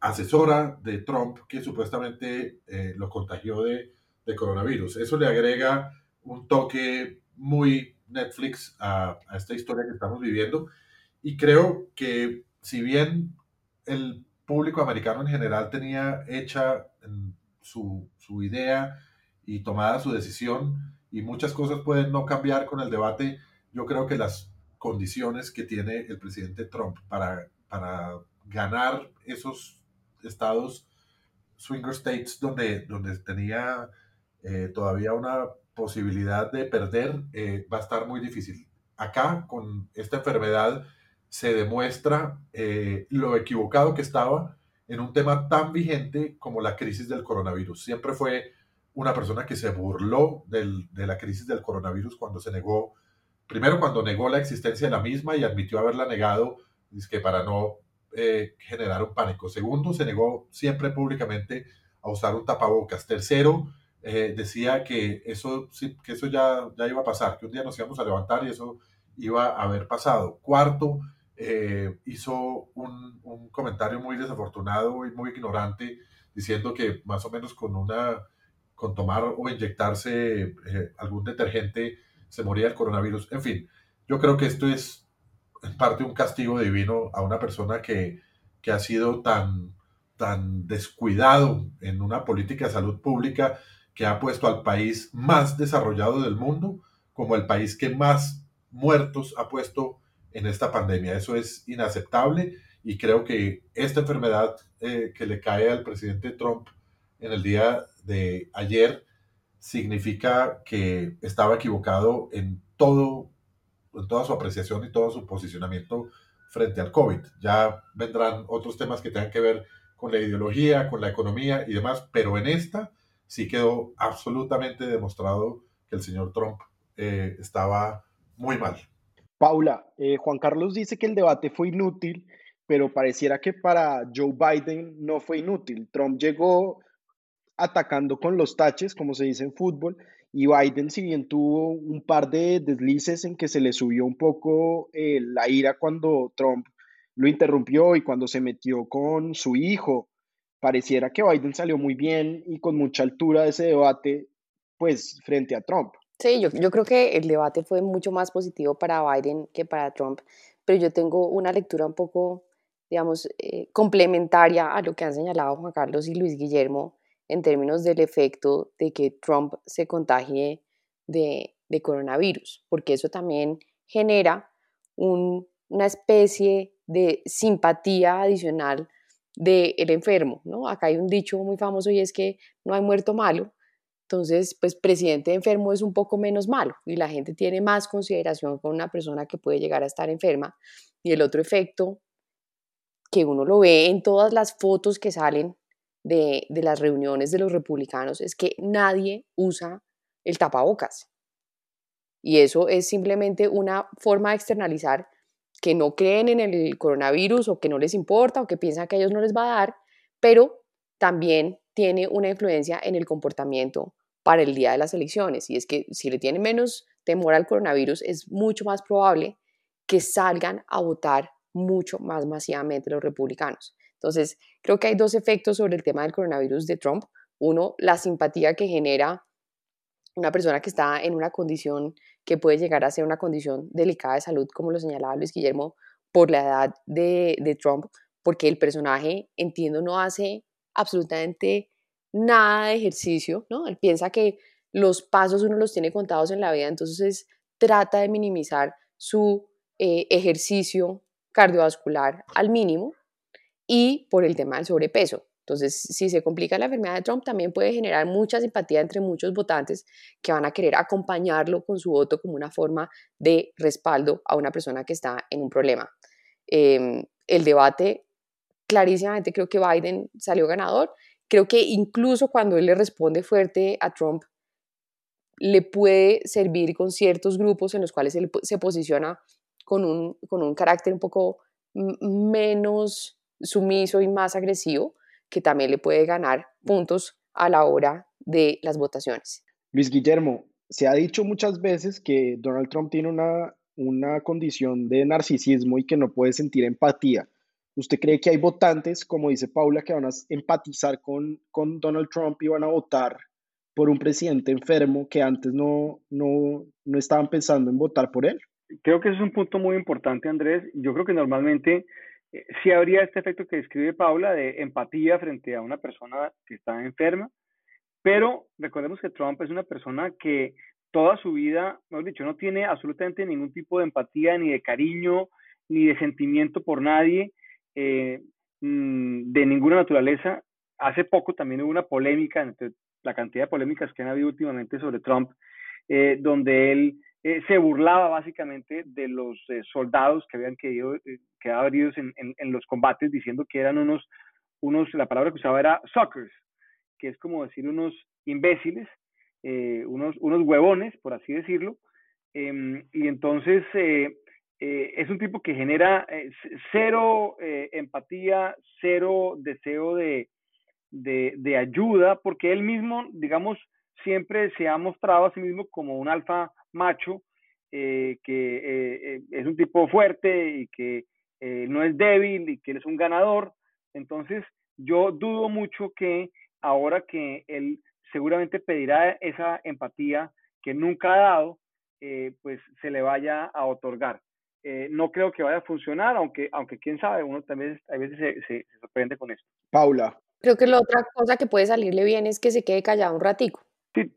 asesora de Trump que supuestamente eh, lo contagió de, de, coronavirus. Eso le agrega un toque muy Netflix a, esta historia que estamos viviendo. Y creo que si bien el público americano en general tenía hecha su, su idea y tomada su decisión y muchas cosas pueden no cambiar con el debate, yo creo que las condiciones que tiene el presidente Trump para, para ganar esos estados, swinger states, donde, donde tenía eh, todavía una posibilidad de perder, eh, va a estar muy difícil. Acá, con esta enfermedad, se demuestra eh, lo equivocado que estaba en un tema tan vigente como la crisis del coronavirus. Siempre fue una persona que se burló del, de la crisis del coronavirus cuando se negó primero cuando negó la existencia de la misma y admitió haberla negado es que para no eh, generar un pánico. Segundo, se negó siempre públicamente a usar un tapabocas. Tercero, eh, decía que eso, que eso ya, ya iba a pasar, que un día nos íbamos a levantar y eso iba a haber pasado. Cuarto, eh, hizo un, un, comentario muy desafortunado y muy ignorante diciendo que más o menos con una con tomar o inyectarse algún detergente se moría el coronavirus. En fin, yo creo que esto es en parte un castigo divino a una persona que, que ha sido tan, tan descuidado en una política de salud pública que ha puesto al país más desarrollado del mundo como el país que más muertos ha puesto en esta pandemia. Eso es inaceptable y creo que esta enfermedad eh, que le cae al presidente Trump en el día de ayer significa que estaba equivocado en todo, en toda su apreciación y todo su posicionamiento frente al COVID. Ya vendrán otros temas que tengan que ver con la ideología, con la economía y demás, pero en esta sí quedó absolutamente demostrado que el señor Trump eh, estaba muy mal. Paula, eh, Juan Carlos dice que el debate fue inútil, pero pareciera que para Joe Biden no fue inútil. Trump llegó atacando con los taches, como se dice en fútbol, y Biden, si bien tuvo un par de deslices en que se le subió un poco eh, la ira cuando Trump lo interrumpió y cuando se metió con su hijo, pareciera que Biden salió muy bien y con mucha altura de ese debate, pues frente a Trump. Sí, yo, yo creo que el debate fue mucho más positivo para Biden que para Trump, pero yo tengo una lectura un poco, digamos, eh, complementaria a lo que han señalado Juan Carlos y Luis Guillermo en términos del efecto de que Trump se contagie de, coronavirus, porque eso también genera una especie de simpatía adicional del enfermo, ¿no? Acá hay un dicho muy famoso y es que no hay muerto malo, entonces, pues presidente enfermo es un poco menos malo y la gente tiene más consideración con una persona que puede llegar a estar enferma. Y el otro efecto que uno lo ve en todas las fotos que salen de, las reuniones de los republicanos es que nadie usa el tapabocas. Y eso es simplemente una forma de externalizar que no creen en el coronavirus o que no les importa o que piensan que a ellos no les va a dar, pero también tiene una influencia en el comportamiento para el día de las elecciones. Y es que si le tienen menos temor al coronavirus, es mucho más probable que salgan a votar mucho más masivamente los republicanos. Entonces, creo que hay dos efectos sobre el tema del coronavirus de Trump. Uno, la simpatía que genera una persona que está en una condición que puede llegar a ser una condición delicada de salud, como lo señalaba Luis Guillermo, por la edad de, de Trump, porque el personaje, entiendo, no hace absolutamente nada de ejercicio, ¿no? Él piensa que los pasos uno los tiene contados en la vida, entonces trata de minimizar su eh, ejercicio cardiovascular al mínimo y por el tema del sobrepeso. Entonces, si se complica la enfermedad de Trump, también puede generar mucha simpatía entre muchos votantes que van a querer acompañarlo con su voto como una forma de respaldo a una persona que está en un problema. Em, el debate, clarísimamente creo que Biden salió ganador. Creo que incluso cuando él le responde fuerte a Trump, le puede servir con ciertos grupos en los cuales él se posiciona con un, con un carácter un poco menos sumiso y más agresivo, que también le puede ganar puntos a la hora de las votaciones. Luis Guillermo, se ha dicho muchas veces que Donald Trump tiene una, una condición de narcisismo y que no puede sentir empatía. ¿Usted cree que hay votantes, como dice Paula, que van a empatizar con, con Donald Trump y van a votar por un presidente enfermo que antes no, no, no estaban pensando en votar por él? Creo que ese es un punto muy importante, Andrés. Yo creo que normalmente sí habría este efecto que describe Paula de empatía frente a una persona que está enferma, pero recordemos que Trump es una persona que toda su vida, mejor dicho, no tiene absolutamente ningún tipo de empatía, ni de cariño, ni de sentimiento por nadie, eh, mm, de ninguna naturaleza. Hace poco también hubo una polémica, entre la cantidad de polémicas que han habido últimamente sobre Trump, eh, donde él eh, se burlaba básicamente de los eh, soldados que habían quedado, eh, quedado heridos en, en, los combates, diciendo que eran unos, unos, la palabra que usaba era suckers, que es como decir unos imbéciles, unos, unos huevones, por así decirlo. Em, y entonces es un tipo que genera cero empatía, cero deseo de, de, de ayuda, porque él mismo, digamos, siempre se ha mostrado a sí mismo como un alfa macho, eh, que eh, eh, es un tipo fuerte y que no es débil y que él es un ganador. Entonces, yo dudo mucho que ahora que él seguramente pedirá esa empatía que nunca ha dado, pues se le vaya a otorgar. no creo que vaya a funcionar, aunque, aunque quién sabe, uno también a veces se, se, sorprende con esto. Paula. Creo que la otra cosa que puede salirle bien es que se quede callado un ratico. Sí,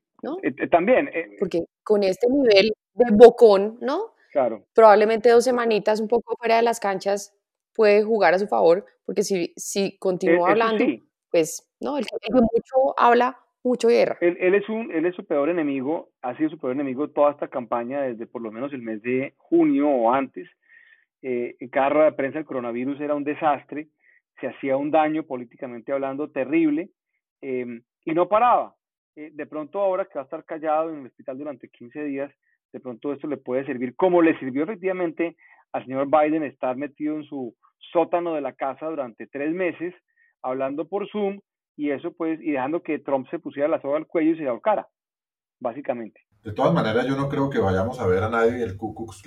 también. Porque con este nivel de bocón, ¿no? Claro. Probablemente dos semanitas un poco fuera de las canchas puede jugar a su favor, porque si, si continúa hablando, pues, ¿no? El que mucho habla, mucho guerra. Él, él, es un, él es su peor enemigo, ha sido su peor enemigo toda esta campaña desde por lo menos el mes de junio o antes. Eh, en cada rueda de prensa el coronavirus era un desastre, se hacía un daño políticamente hablando terrible eh, y no paraba. Eh, de pronto ahora que va a estar callado en el hospital durante 15 días, de pronto esto le puede servir, como le sirvió efectivamente al señor Biden estar metido en su sótano de la casa durante tres meses, hablando por Zoom, y eso pues, y dejando que Trump se pusiera la soga al cuello y se ahorcara, básicamente. De todas maneras, yo no creo que vayamos a ver a nadie del Ku Klux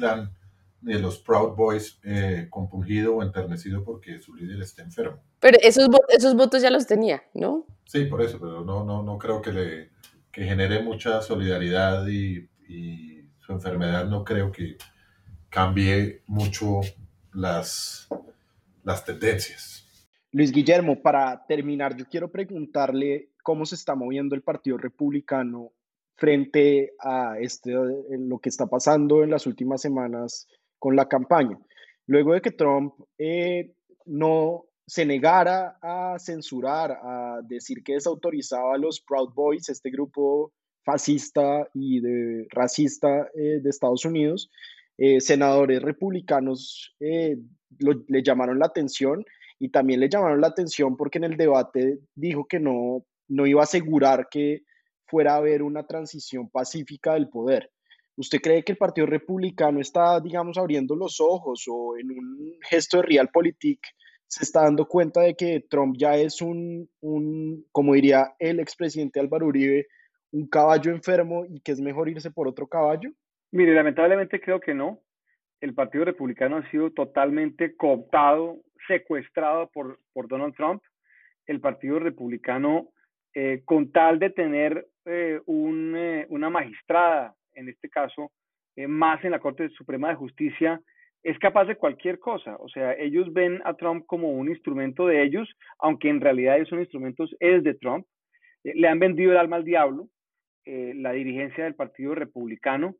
de los Proud Boys eh, compungido o enternecido porque su líder esté enfermo. Pero esos, esos votos ya los tenía, ¿no? Sí, por eso, pero no, no, no creo que le que genere mucha solidaridad y, y su enfermedad no creo que cambie mucho las, las tendencias. Luis Guillermo, para terminar, yo quiero preguntarle cómo se está moviendo el Partido Republicano frente a este, lo que está pasando en las últimas semanas con la campaña. Luego de que Trump eh, no se negara a censurar, a decir que desautorizaba a los Proud Boys, este grupo fascista y de, racista eh, de Estados Unidos, eh, senadores republicanos le llamaron la atención y también le llamaron la atención porque en el debate dijo que no, no iba a asegurar que fuera a haber una transición pacífica del poder. ¿Usted cree que el Partido Republicano está, digamos, abriendo los ojos o en un gesto de realpolitik se está dando cuenta de que Trump ya es un, un, como diría el expresidente Álvaro Uribe, un caballo enfermo y que es mejor irse por otro caballo? Mire, lamentablemente creo que no. El Partido Republicano ha sido totalmente cooptado, secuestrado por, por Donald Trump. El Partido Republicano, eh, con tal de tener eh, eh, una magistrada, en este caso, más en la Corte Suprema de Justicia, es capaz de cualquier cosa. O sea, ellos ven a Trump como un instrumento de ellos, aunque en realidad esos instrumentos es de Trump. le han vendido el alma al diablo, la dirigencia del Partido Republicano.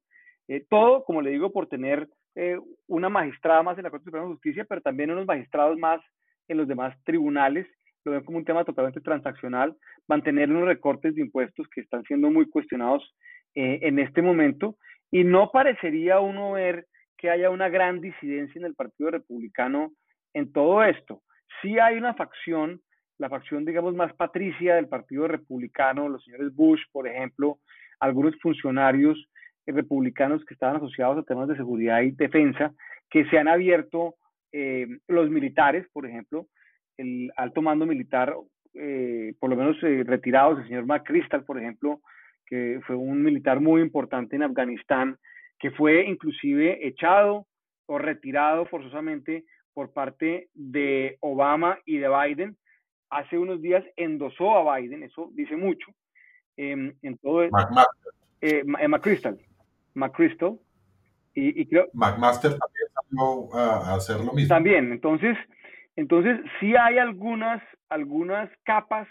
todo, como le digo, por tener una magistrada más en la Corte Suprema de Justicia, pero también unos magistrados más en los demás tribunales lo ven como un tema totalmente transaccional, mantener unos recortes de impuestos que están siendo muy cuestionados eh, en este momento y no parecería uno ver que haya una gran disidencia en el Partido Republicano en todo esto. Sí hay una facción, la facción, digamos, más patricia del Partido Republicano, los señores Bush, por ejemplo, algunos funcionarios republicanos que estaban asociados a temas de seguridad y defensa, que se han abierto, eh, los militares, por ejemplo, el alto mando militar, eh, por lo menos eh, retirados, el señor McChrystal, por ejemplo, que fue un militar muy importante en Afganistán, que fue inclusive echado o retirado forzosamente por parte de Obama y de Biden. Hace unos días endosó a Biden, eso dice mucho. Em, en todo McMaster. Eh, McChrystal. McChrystal. Y, y creo... McMaster también salió a hacer lo mismo. También, entonces entonces, sí hay algunas, algunas capas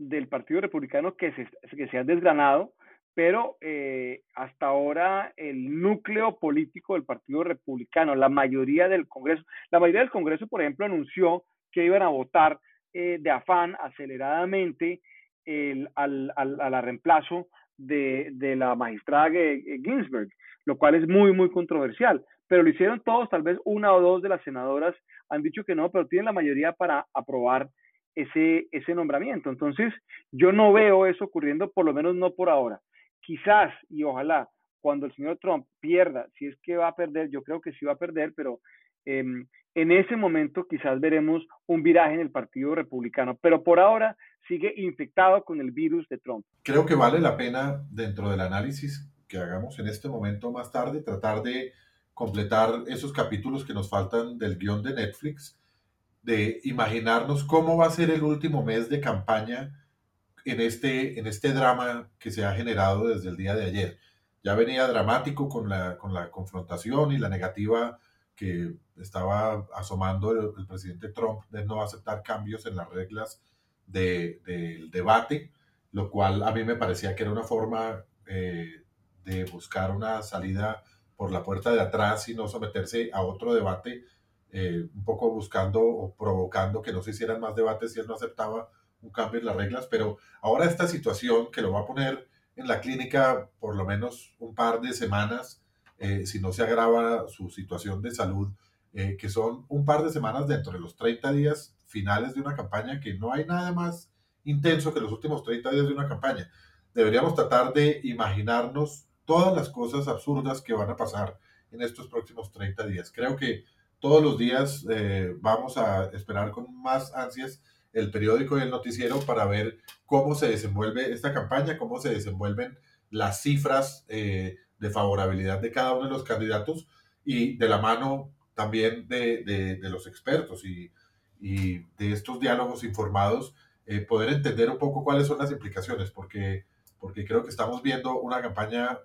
del Partido Republicano que se, que se desgranado, pero eh, hasta ahora el núcleo político del Partido Republicano, la mayoría del Congreso, la mayoría del Congreso, por ejemplo, anunció que iban a votar eh, de afán aceleradamente el, al, al, reemplazo de, de, la magistrada Ginsburg, lo cual es muy, muy controversial. Pero lo hicieron todos, tal vez una o dos de las senadoras han dicho que no, pero tienen la mayoría para aprobar ese, ese nombramiento. Entonces, yo no veo eso ocurriendo, por lo menos no por ahora. Quizás y ojalá cuando el señor Trump pierda, si es que va a perder, yo creo que sí va a perder, pero em, en ese momento quizás veremos un viraje en el Partido Republicano, pero por ahora sigue infectado con el virus de Trump. Creo que vale la pena dentro del análisis que hagamos en este momento más tarde tratar de completar esos capítulos que nos faltan del guion de Netflix, de imaginarnos cómo va a ser el último mes de campaña en este, en este drama que se ha generado desde el día de ayer. Ya venía dramático con la, con la confrontación y la negativa que estaba asomando el, presidente Trump de no aceptar cambios en las reglas del debate, lo cual a mí me parecía que era una forma eh, de buscar una salida por la puerta de atrás y no someterse a otro debate, eh, un poco buscando o provocando que no se hicieran más debates si él no aceptaba un cambio en las reglas, pero ahora esta situación que lo va a poner en la clínica por lo menos un par de semanas, eh, si no se agrava su situación de salud, eh, que son un par de semanas dentro de los 30 días finales de una campaña, que no hay nada más intenso que los últimos 30 días de una campaña. Deberíamos tratar de imaginarnos todas las cosas absurdas que van a pasar en estos próximos 30 días. Creo que todos los días eh, vamos a esperar con más ansias el periódico y el noticiero para ver cómo se desenvuelve esta campaña, cómo se desenvuelven las cifras eh, de favorabilidad de cada uno de los candidatos y de la mano también de, de, los expertos y, y, de estos diálogos informados, eh, poder entender un poco cuáles son las implicaciones, porque, porque creo que estamos viendo una campaña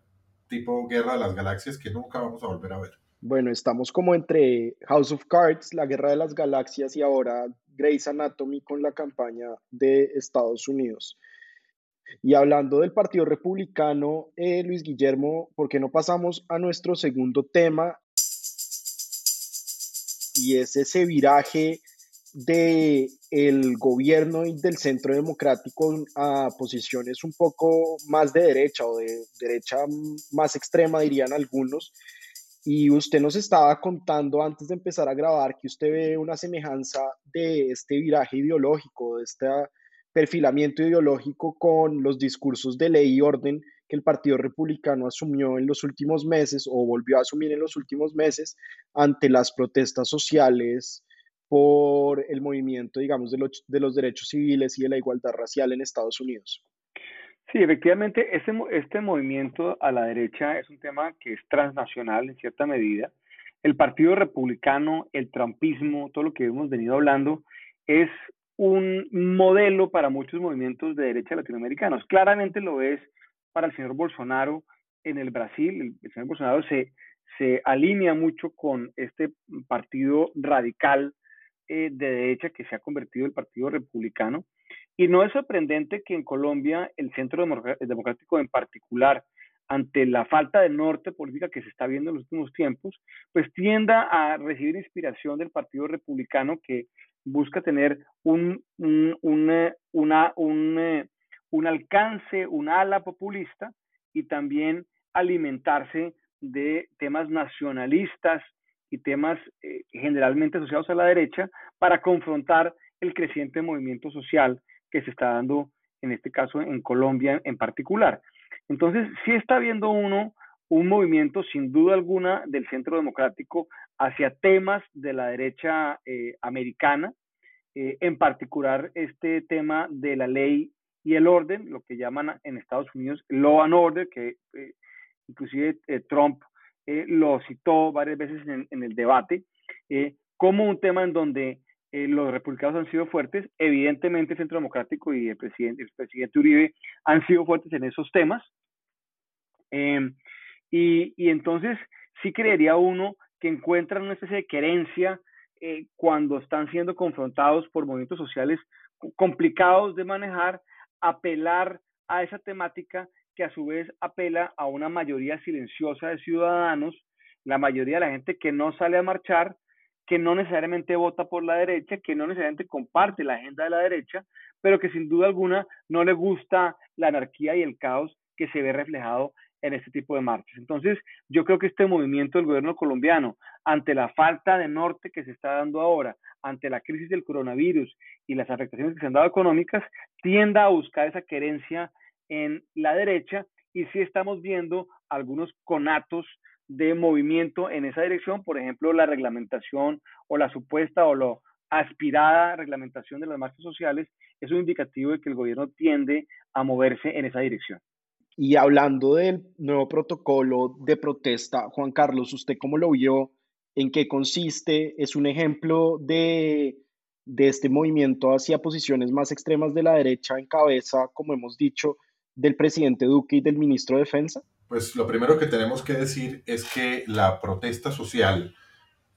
tipo Guerra de las Galaxias que nunca vamos a volver a ver. Bueno, estamos como entre House of Cards, la Guerra de las Galaxias y ahora Grey's Anatomy con la campaña de Estados Unidos. Y hablando del Partido Republicano, eh, Luis Guillermo, ¿por qué no pasamos a nuestro segundo tema? Y es ese viraje de el gobierno y del centro democrático a posiciones un poco más de derecha o de derecha más extrema, dirían algunos. Y usted nos estaba contando antes de empezar a grabar que usted ve una semejanza de este viraje ideológico, de este perfilamiento ideológico con los discursos de ley y orden que el Partido Republicano asumió en los últimos meses o volvió a asumir en los últimos meses ante las protestas sociales por el movimiento, digamos, de los, de los derechos civiles y de la igualdad racial en Estados Unidos. Sí, efectivamente, este, este movimiento a la derecha es un tema que es transnacional en cierta medida. El Partido Republicano, el Trumpismo, todo lo que hemos venido hablando, es un modelo para muchos movimientos de derecha latinoamericanos. Claramente lo es para el señor Bolsonaro en el Brasil. El, señor Bolsonaro se, se alinea mucho con este partido radical eh, de derecha que se ha convertido el Partido Republicano. Y no es sorprendente que en Colombia el Centro Democrático en particular, ante la falta de norte política que se está viendo en los últimos tiempos, pues tienda a recibir inspiración del Partido Republicano que busca tener un, un, una, un, eh, un alcance, un ala populista y también alimentarse de temas nacionalistas y temas eh, generalmente asociados a la derecha para confrontar el creciente movimiento social que se está dando en este caso en Colombia en particular. Entonces, sí está viendo uno un movimiento sin duda alguna del centro democrático hacia temas de la derecha eh, americana, eh, en particular este tema de la ley y el orden, lo que llaman en Estados Unidos law and order, que eh, inclusive Trump lo citó varias veces en el debate, como un tema en donde los republicanos han sido fuertes, evidentemente el Centro Democrático y el presidente, el Uribe han sido fuertes en esos temas. Em, y, y, entonces sí creería uno que encuentran una especie de querencia eh, cuando están siendo confrontados por movimientos sociales complicados de manejar, apelar a esa temática que a su vez apela a una mayoría silenciosa de ciudadanos, la mayoría de la gente que no sale a marchar, que no necesariamente vota por la derecha, que no necesariamente comparte la agenda de la derecha, pero que sin duda alguna no le gusta la anarquía y el caos que se ve reflejado en este tipo de marchas. Entonces, yo creo que este movimiento del gobierno colombiano, ante la falta de norte que se está dando ahora, ante la crisis del coronavirus y las afectaciones que se han dado económicas, tienda a buscar esa querencia en la derecha y sí estamos viendo algunos conatos de movimiento en esa dirección, por ejemplo, la reglamentación o la supuesta o lo aspirada reglamentación de las marchas sociales es un indicativo de que el gobierno tiende a moverse en esa dirección. Y hablando del nuevo protocolo de protesta, Juan Carlos, ¿usted cómo lo vio? ¿En qué consiste? ¿Es un ejemplo de, de este movimiento hacia posiciones más extremas de la derecha en cabeza, como hemos dicho, del presidente Duque y del ministro de Defensa? Pues lo primero que tenemos que decir es que la protesta social,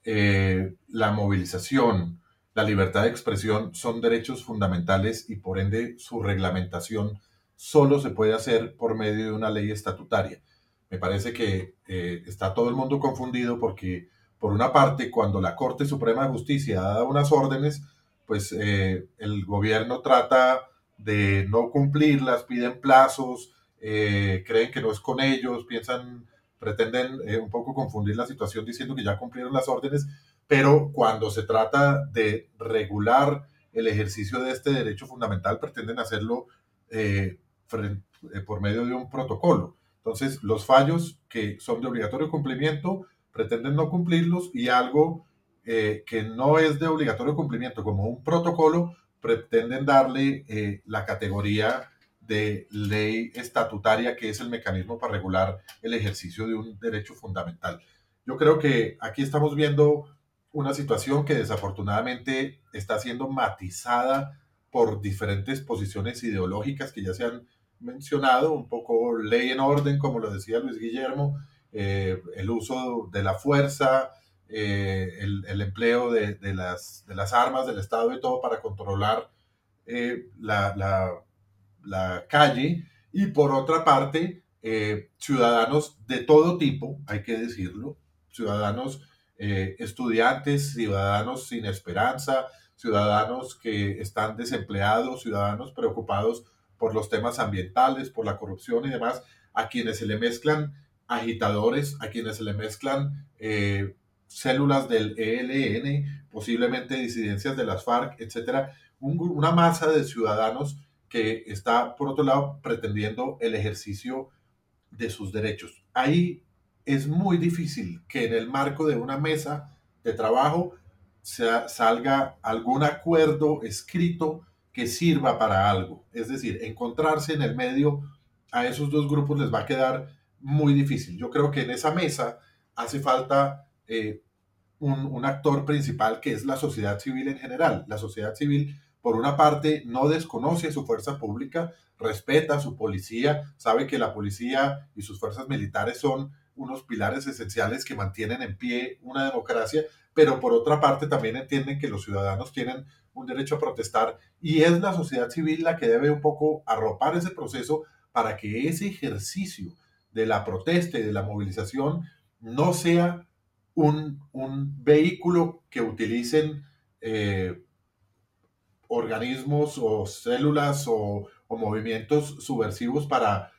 eh, la movilización, la libertad de expresión son derechos fundamentales y por ende su reglamentación solo se puede hacer por medio de una ley estatutaria. Me parece que eh, está todo el mundo confundido porque, por una parte, cuando la Corte Suprema de Justicia da unas órdenes, pues eh, el gobierno trata de no cumplirlas, piden plazos, eh, creen que no es con ellos, piensan, pretenden eh, un poco confundir la situación diciendo que ya cumplieron las órdenes, pero cuando se trata de regular el ejercicio de este derecho fundamental, pretenden hacerlo eh, por medio de un protocolo. Entonces, los fallos que son de obligatorio cumplimiento pretenden no cumplirlos y algo que no es de obligatorio cumplimiento, como un protocolo, pretenden darle la categoría de ley estatutaria, que es el mecanismo para regular el ejercicio de un derecho fundamental. Yo creo que aquí estamos viendo una situación que desafortunadamente está siendo matizada por diferentes posiciones ideológicas que ya se han mencionado, un poco ley en orden, como lo decía Luis Guillermo, eh, el uso de la fuerza, eh, el, empleo de, las, de, las, armas del Estado y todo para controlar eh, la calle y por otra parte, eh, ciudadanos de todo tipo, hay que decirlo, ciudadanos eh, estudiantes, ciudadanos sin esperanza, ciudadanos que están desempleados, ciudadanos preocupados por los temas ambientales, por la corrupción y demás, a quienes se le mezclan agitadores, a quienes se le mezclan eh, células del ELN, posiblemente disidencias de las FARC, etcétera, una masa de ciudadanos que está, por otro lado, pretendiendo el ejercicio de sus derechos. Ahí es muy difícil que en el marco de una mesa de trabajo salga algún acuerdo escrito que sirva para algo. Es decir, encontrarse en el medio a esos dos grupos les va a quedar muy difícil. Yo creo que en esa mesa hace falta eh, un, actor principal que es la sociedad civil en general. La sociedad civil, por una parte, no desconoce su fuerza pública, respeta a su policía, sabe que la policía y sus fuerzas militares son unos pilares esenciales que mantienen en pie una democracia, pero por otra parte también entienden que los ciudadanos tienen un derecho a protestar y es la sociedad civil la que debe un poco arropar ese proceso para que ese ejercicio de la protesta y de la movilización no sea un, vehículo que utilicen eh, organismos o células o, movimientos subversivos para,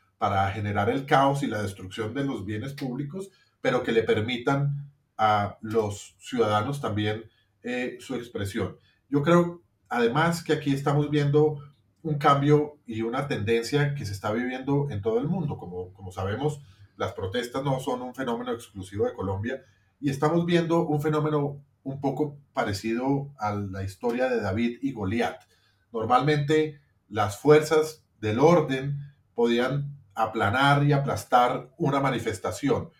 generar el caos y la destrucción de los bienes públicos, pero que le permitan a los ciudadanos también eh, su expresión. Yo creo, además, que aquí estamos viendo un cambio y una tendencia que se está viviendo en todo el mundo. Como sabemos, las protestas no son un fenómeno exclusivo de Colombia y estamos viendo un fenómeno un poco parecido a la historia de David y Goliat. Normalmente las fuerzas del orden podían aplanar y aplastar una manifestación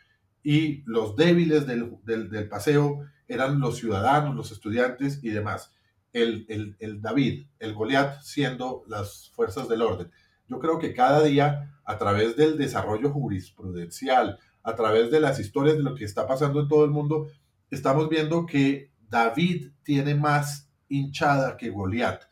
y los débiles del, del, paseo eran los ciudadanos, los estudiantes y demás. El, el, el David, el Goliat siendo las fuerzas del orden. Yo creo que cada día, a través del desarrollo jurisprudencial, a través de las historias de lo que está pasando en todo el mundo, estamos viendo que David tiene más hinchada que Goliat,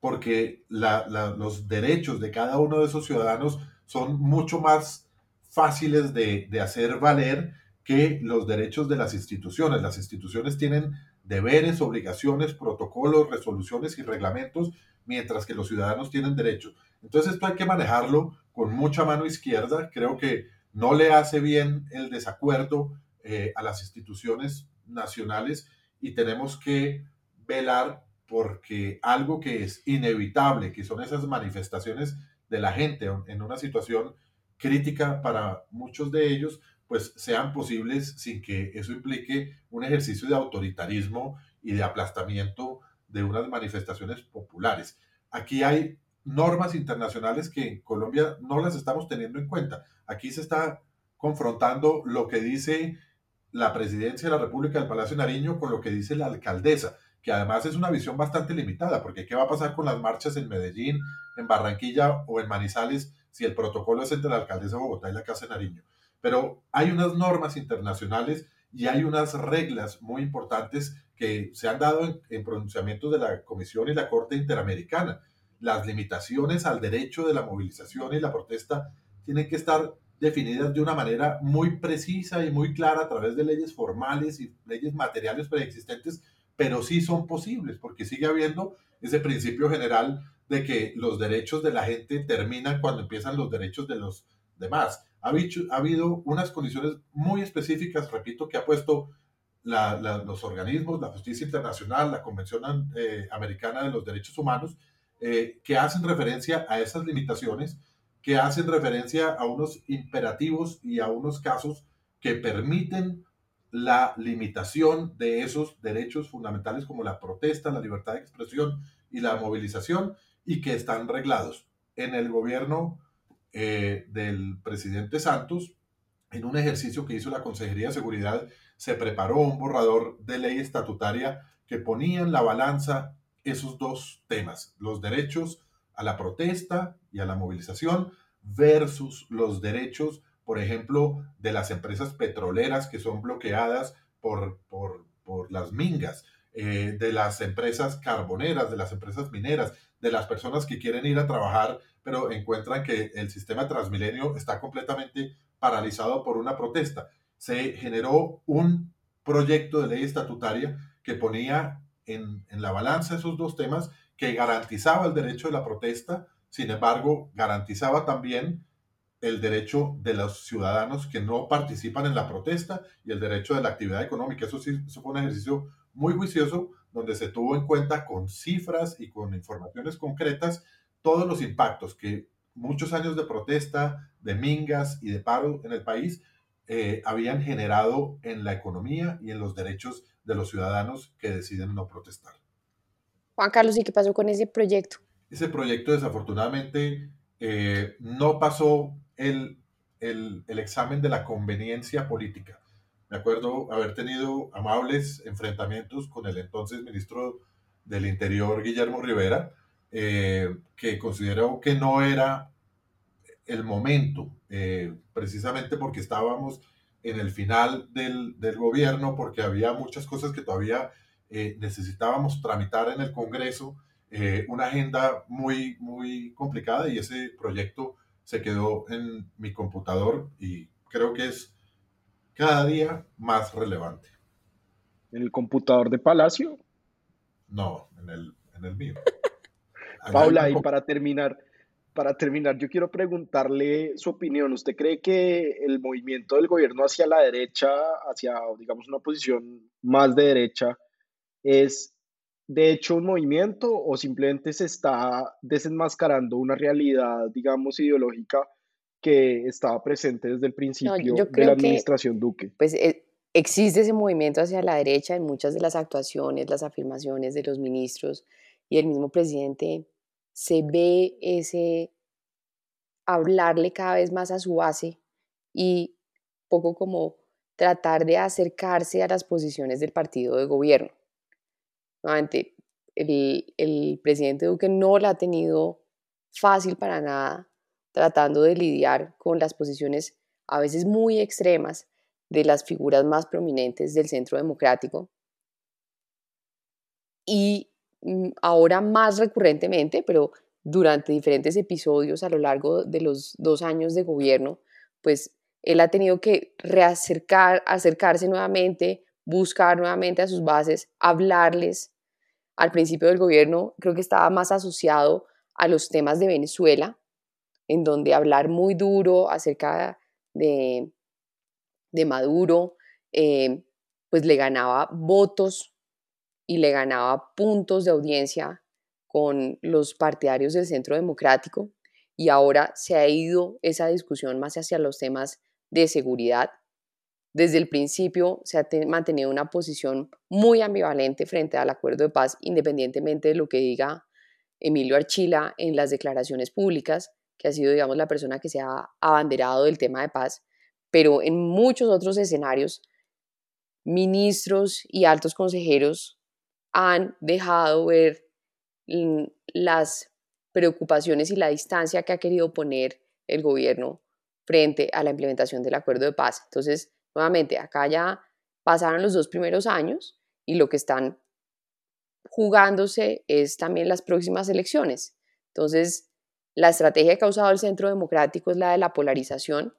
porque los derechos de cada uno de esos ciudadanos son mucho más fáciles de, de hacer valer que los derechos de las instituciones. Las instituciones tienen deberes, obligaciones, protocolos, resoluciones y reglamentos, mientras que los ciudadanos tienen derechos. Entonces esto hay que manejarlo con mucha mano izquierda. Creo que no le hace bien el desacuerdo eh, a las instituciones nacionales y tenemos que velar porque algo que es inevitable, que son esas manifestaciones de la gente en una situación crítica para muchos de ellos, pues sean posibles sin que eso implique un ejercicio de autoritarismo y de aplastamiento de unas manifestaciones populares. Aquí hay normas internacionales que en Colombia no las estamos teniendo en cuenta. Aquí se está confrontando lo que dice la presidencia de la República del Palacio Nariño con lo que dice la alcaldesa, que además es una visión bastante limitada, porque ¿qué va a pasar con las marchas en Medellín, en Barranquilla o en Manizales si el protocolo es entre la alcaldesa de Bogotá y la Casa de Nariño? Pero hay unas normas internacionales y hay unas reglas muy importantes que se han dado en, en pronunciamientos de la Comisión y la Corte Interamericana. Las limitaciones al derecho de la movilización y la protesta tienen que estar definidas de una manera muy precisa y muy clara a través de leyes formales y leyes materiales preexistentes, pero sí son posibles, porque sigue habiendo ese principio general de que los derechos de la gente terminan cuando empiezan los derechos de los demás. Ha, ha habido unas condiciones muy específicas, repito, que ha puesto los organismos, la justicia internacional, la Convención eh, Americana de los Derechos Humanos, eh, que hacen referencia a esas limitaciones que hacen referencia a unos imperativos y a unos casos que permiten la limitación de esos derechos fundamentales como la protesta, la libertad de expresión y la movilización y que están reglados en el gobierno eh, del presidente Santos. En un ejercicio que hizo la Consejería de Seguridad, se preparó un borrador de ley estatutaria que ponía en la balanza esos dos temas, los derechos a la protesta y a la movilización versus los derechos, por ejemplo, de las empresas petroleras que son bloqueadas por, por, las mingas, eh, de las empresas carboneras, de las empresas mineras, de las personas que quieren ir a trabajar, pero encuentran que el sistema Transmilenio está completamente paralizado por una protesta. Se generó un proyecto de ley estatutaria que ponía en, en la balanza esos dos temas que garantizaba el derecho de la protesta, sin embargo, garantizaba también el derecho de los ciudadanos que no participan en la protesta y el derecho de la actividad económica. Eso sí fue un ejercicio muy juicioso donde se tuvo en cuenta con cifras y con informaciones concretas todos los impactos que muchos años de protesta, de mingas y de paro en el país eh, habían generado en la economía y en los derechos de los ciudadanos que deciden no protestar. Juan Carlos, ¿y qué pasó con ese proyecto? Ese proyecto desafortunadamente eh, no pasó el, el, el, examen de la conveniencia política. Me acuerdo haber tenido amables enfrentamientos con el entonces ministro del Interior, Guillermo Rivera, eh, que consideró que no era el momento, eh, precisamente porque estábamos en el final del, del, gobierno, porque había muchas cosas que todavía necesitábamos tramitar en el Congreso, eh, una agenda muy, muy complicada y ese proyecto se quedó en mi computador y creo que es cada día más relevante. ¿En el computador de Palacio? No, en el, en el mío. Paula, y para terminar, para terminar, yo quiero preguntarle su opinión. ¿Usted cree que el movimiento del gobierno hacia la derecha, hacia, digamos, una posición más de derecha, es de hecho un movimiento o simplemente se está desenmascarando una realidad, digamos, ideológica que estaba presente desde el principio de la administración Duque? Pues eh, existe ese movimiento hacia la derecha en muchas de las actuaciones, las afirmaciones de los ministros y el mismo presidente se ve ese hablarle cada vez más a su base y poco como tratar de acercarse a las posiciones del partido de gobierno. Nuevamente, el, el presidente Duque no la ha tenido fácil para nada tratando de lidiar con las posiciones a veces muy extremas de las figuras más prominentes del centro democrático. Y Mm, ahora más recurrentemente, pero durante diferentes episodios a lo largo de los dos años de gobierno, pues él ha tenido que reacercar, acercarse nuevamente, buscar nuevamente a sus bases, hablarles. Al principio del gobierno creo que estaba más asociado a los temas de Venezuela, en donde hablar muy duro acerca de, de Maduro, eh, pues le ganaba votos y le ganaba puntos de audiencia con los partidarios del Centro Democrático y ahora se ha ido esa discusión más hacia los temas de seguridad. Desde el principio se ha mantenido una posición muy ambivalente frente al acuerdo de paz, independientemente de lo que diga Emilio Archila en las declaraciones públicas, que ha sido, digamos, la persona que se ha abanderado del tema de paz, pero en muchos otros escenarios, ministros y altos consejeros han dejado ver las preocupaciones y la distancia que ha querido poner el gobierno frente a la implementación del acuerdo de paz. Entonces, nuevamente, acá ya pasaron los dos primeros años y lo que están jugándose es también las próximas elecciones. Entonces, la estrategia que ha usado el Centro Democrático es la de la polarización,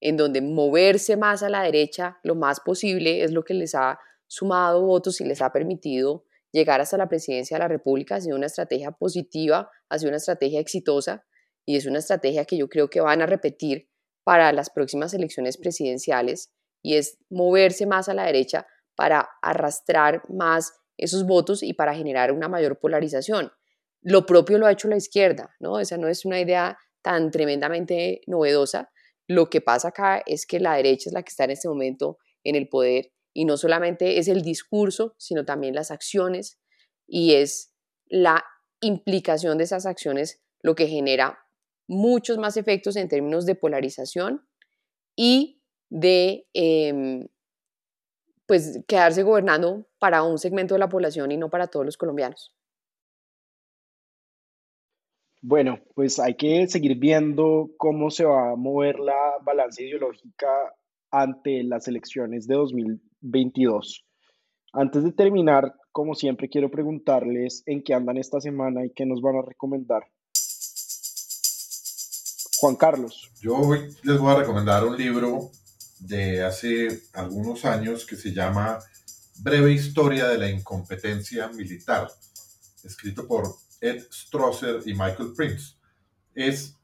en donde moverse más a la derecha lo más posible es lo que les ha sumado votos y les ha permitido llegar hasta la presidencia de la República. Ha sido una estrategia positiva, ha sido una estrategia exitosa y es una estrategia que yo creo que van a repetir para las próximas elecciones presidenciales y es moverse más a la derecha para arrastrar más esos votos y para generar una mayor polarización. Lo propio lo ha hecho la izquierda, ¿no? Esa no es una idea tan tremendamente novedosa. Lo que pasa acá es que la derecha es la que está en este momento en el poder y no solamente es el discurso, sino también las acciones y es la implicación de esas acciones lo que genera muchos más efectos en términos de polarización y de em, pues quedarse gobernando para un segmento de la población y no para todos los colombianos. Bueno, pues hay que seguir viendo cómo se va a mover la balanza ideológica ante las elecciones de 2022. Antes de terminar, como siempre, quiero preguntarles en qué andan esta semana y qué nos van a recomendar. Juan Carlos. Yo les voy a recomendar un libro de hace algunos años que se llama Breve Historia de la Incompetencia Militar, escrito por Ed Strosser y Michael Prince. Es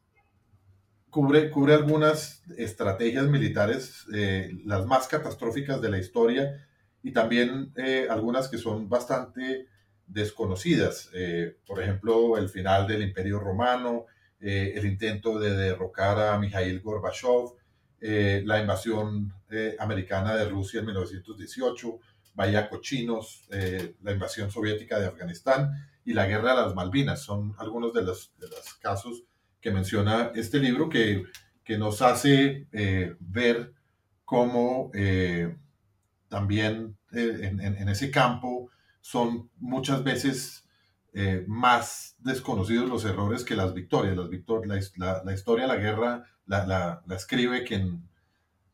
cubre, cubre algunas estrategias militares, eh, las más catastróficas de la historia, y también eh, algunas que son bastante desconocidas. Eh, por ejemplo, el final del Imperio Romano, el intento de derrocar a Mikhail Gorbachev, la invasión americana de Rusia en 1918, Bahía Cochinos, la invasión soviética de Afganistán y la guerra de las Malvinas. Son algunos de los, casos que menciona este libro que, que nos hace eh, ver cómo eh, también en, ese campo son muchas veces más desconocidos los errores que las victorias. Las victorias la, la, historia, la guerra, la, la, la, escribe quien,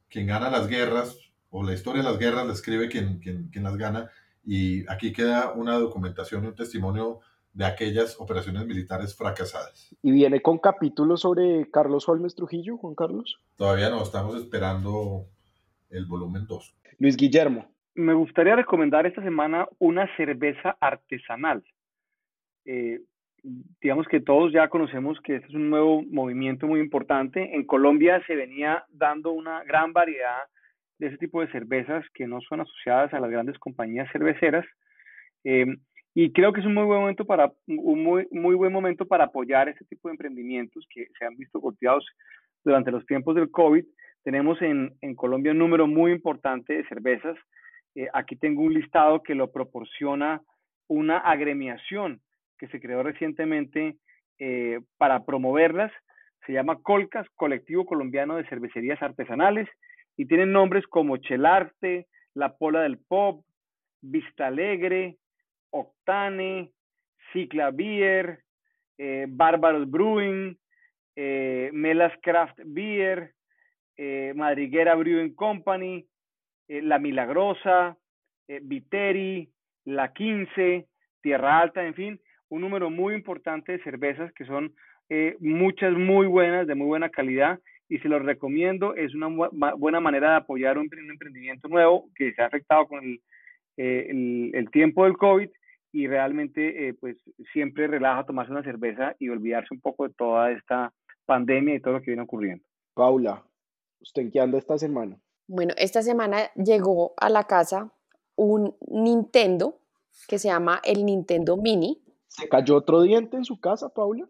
quien gana las guerras, o la historia de las guerras la escribe quien, quien, quien las gana, y aquí queda una documentación y un testimonio de aquellas operaciones militares fracasadas. ¿Y viene con capítulos sobre Carlos Holmes Trujillo, Juan Carlos? Todavía no, estamos esperando el volumen 2. Luis Guillermo. Me gustaría recomendar esta semana una cerveza artesanal. Eh, digamos que todos ya conocemos que este es un nuevo movimiento muy importante. En Colombia se venía dando una gran variedad de ese tipo de cervezas que no son asociadas a las grandes compañías cerveceras. Eh, y creo que es un muy buen momento para, un muy, muy buen momento para apoyar este tipo de emprendimientos que se han visto golpeados durante los tiempos del COVID. Tenemos en, en Colombia un número muy importante de cervezas. Eh, aquí tengo un listado que lo proporciona una agremiación que se creó recientemente eh, para promoverlas. Se llama Colcas, Colectivo Colombiano de Cervecerías Artesanales, y tienen nombres como Chelarte, La Pola del Pop, Vista Alegre, Octane, Cicla Beer, eh, Bárbaros Brewing, eh, Melas Craft Beer, eh, Madriguera Brewing Company, La Milagrosa, Viteri, La 15, Tierra Alta, en fin, un número muy importante de cervezas que son muchas muy buenas, de muy buena calidad y se los recomiendo. Es una buena manera de apoyar un, emprendimiento nuevo que se ha afectado con el, el, el tiempo del COVID y realmente eh, pues siempre relaja tomarse una cerveza y olvidarse un poco de toda esta pandemia y todo lo que viene ocurriendo. Paula, ¿usted en qué anda esta semana? Bueno, esta semana llegó a la casa un Nintendo que se llama el Nintendo Mini. ¿Se cayó otro diente en su casa, Paula?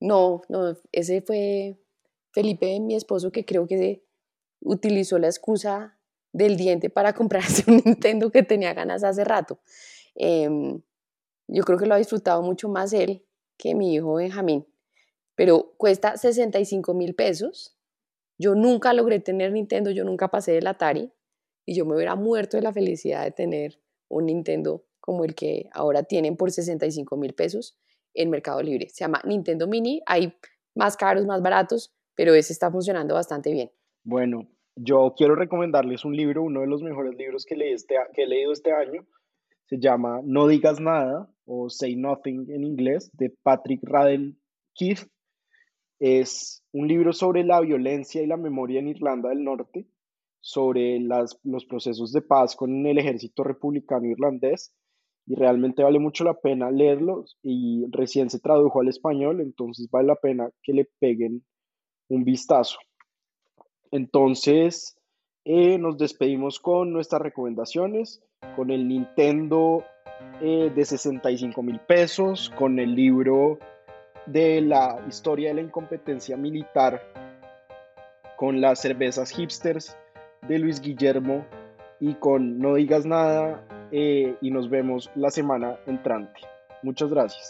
No, no, ese fue Felipe, mi esposo, que creo que utilizó la excusa del diente para comprarse un Nintendo que tenía ganas hace rato. Em, yo creo que lo ha disfrutado mucho más él que mi hijo Benjamín, pero cuesta 65 mil pesos. Yo nunca logré tener Nintendo, yo nunca pasé del Atari y yo me hubiera muerto de la felicidad de tener un Nintendo como el que ahora tienen por 65 mil pesos en Mercado Libre. Se llama Nintendo Mini, hay más caros, más baratos, pero ese está funcionando bastante bien. Bueno, yo quiero recomendarles un libro, uno de los mejores libros que, leí este, que he leído este año, se llama No digas nada o Say Nothing en inglés, de Patrick Radden Keith. Es un libro sobre la violencia y la memoria en Irlanda del Norte, sobre las, los procesos de paz con el ejército republicano irlandés y realmente vale mucho la pena leerlo y recién se tradujo al español, entonces vale la pena que le peguen un vistazo. Entonces, eh, nos despedimos con nuestras recomendaciones con el Nintendo eh, de 65 mil pesos, con el libro de la historia de la incompetencia militar, con las cervezas hipsters de Luis Guillermo y con No digas nada eh, y nos vemos la semana entrante. Muchas gracias.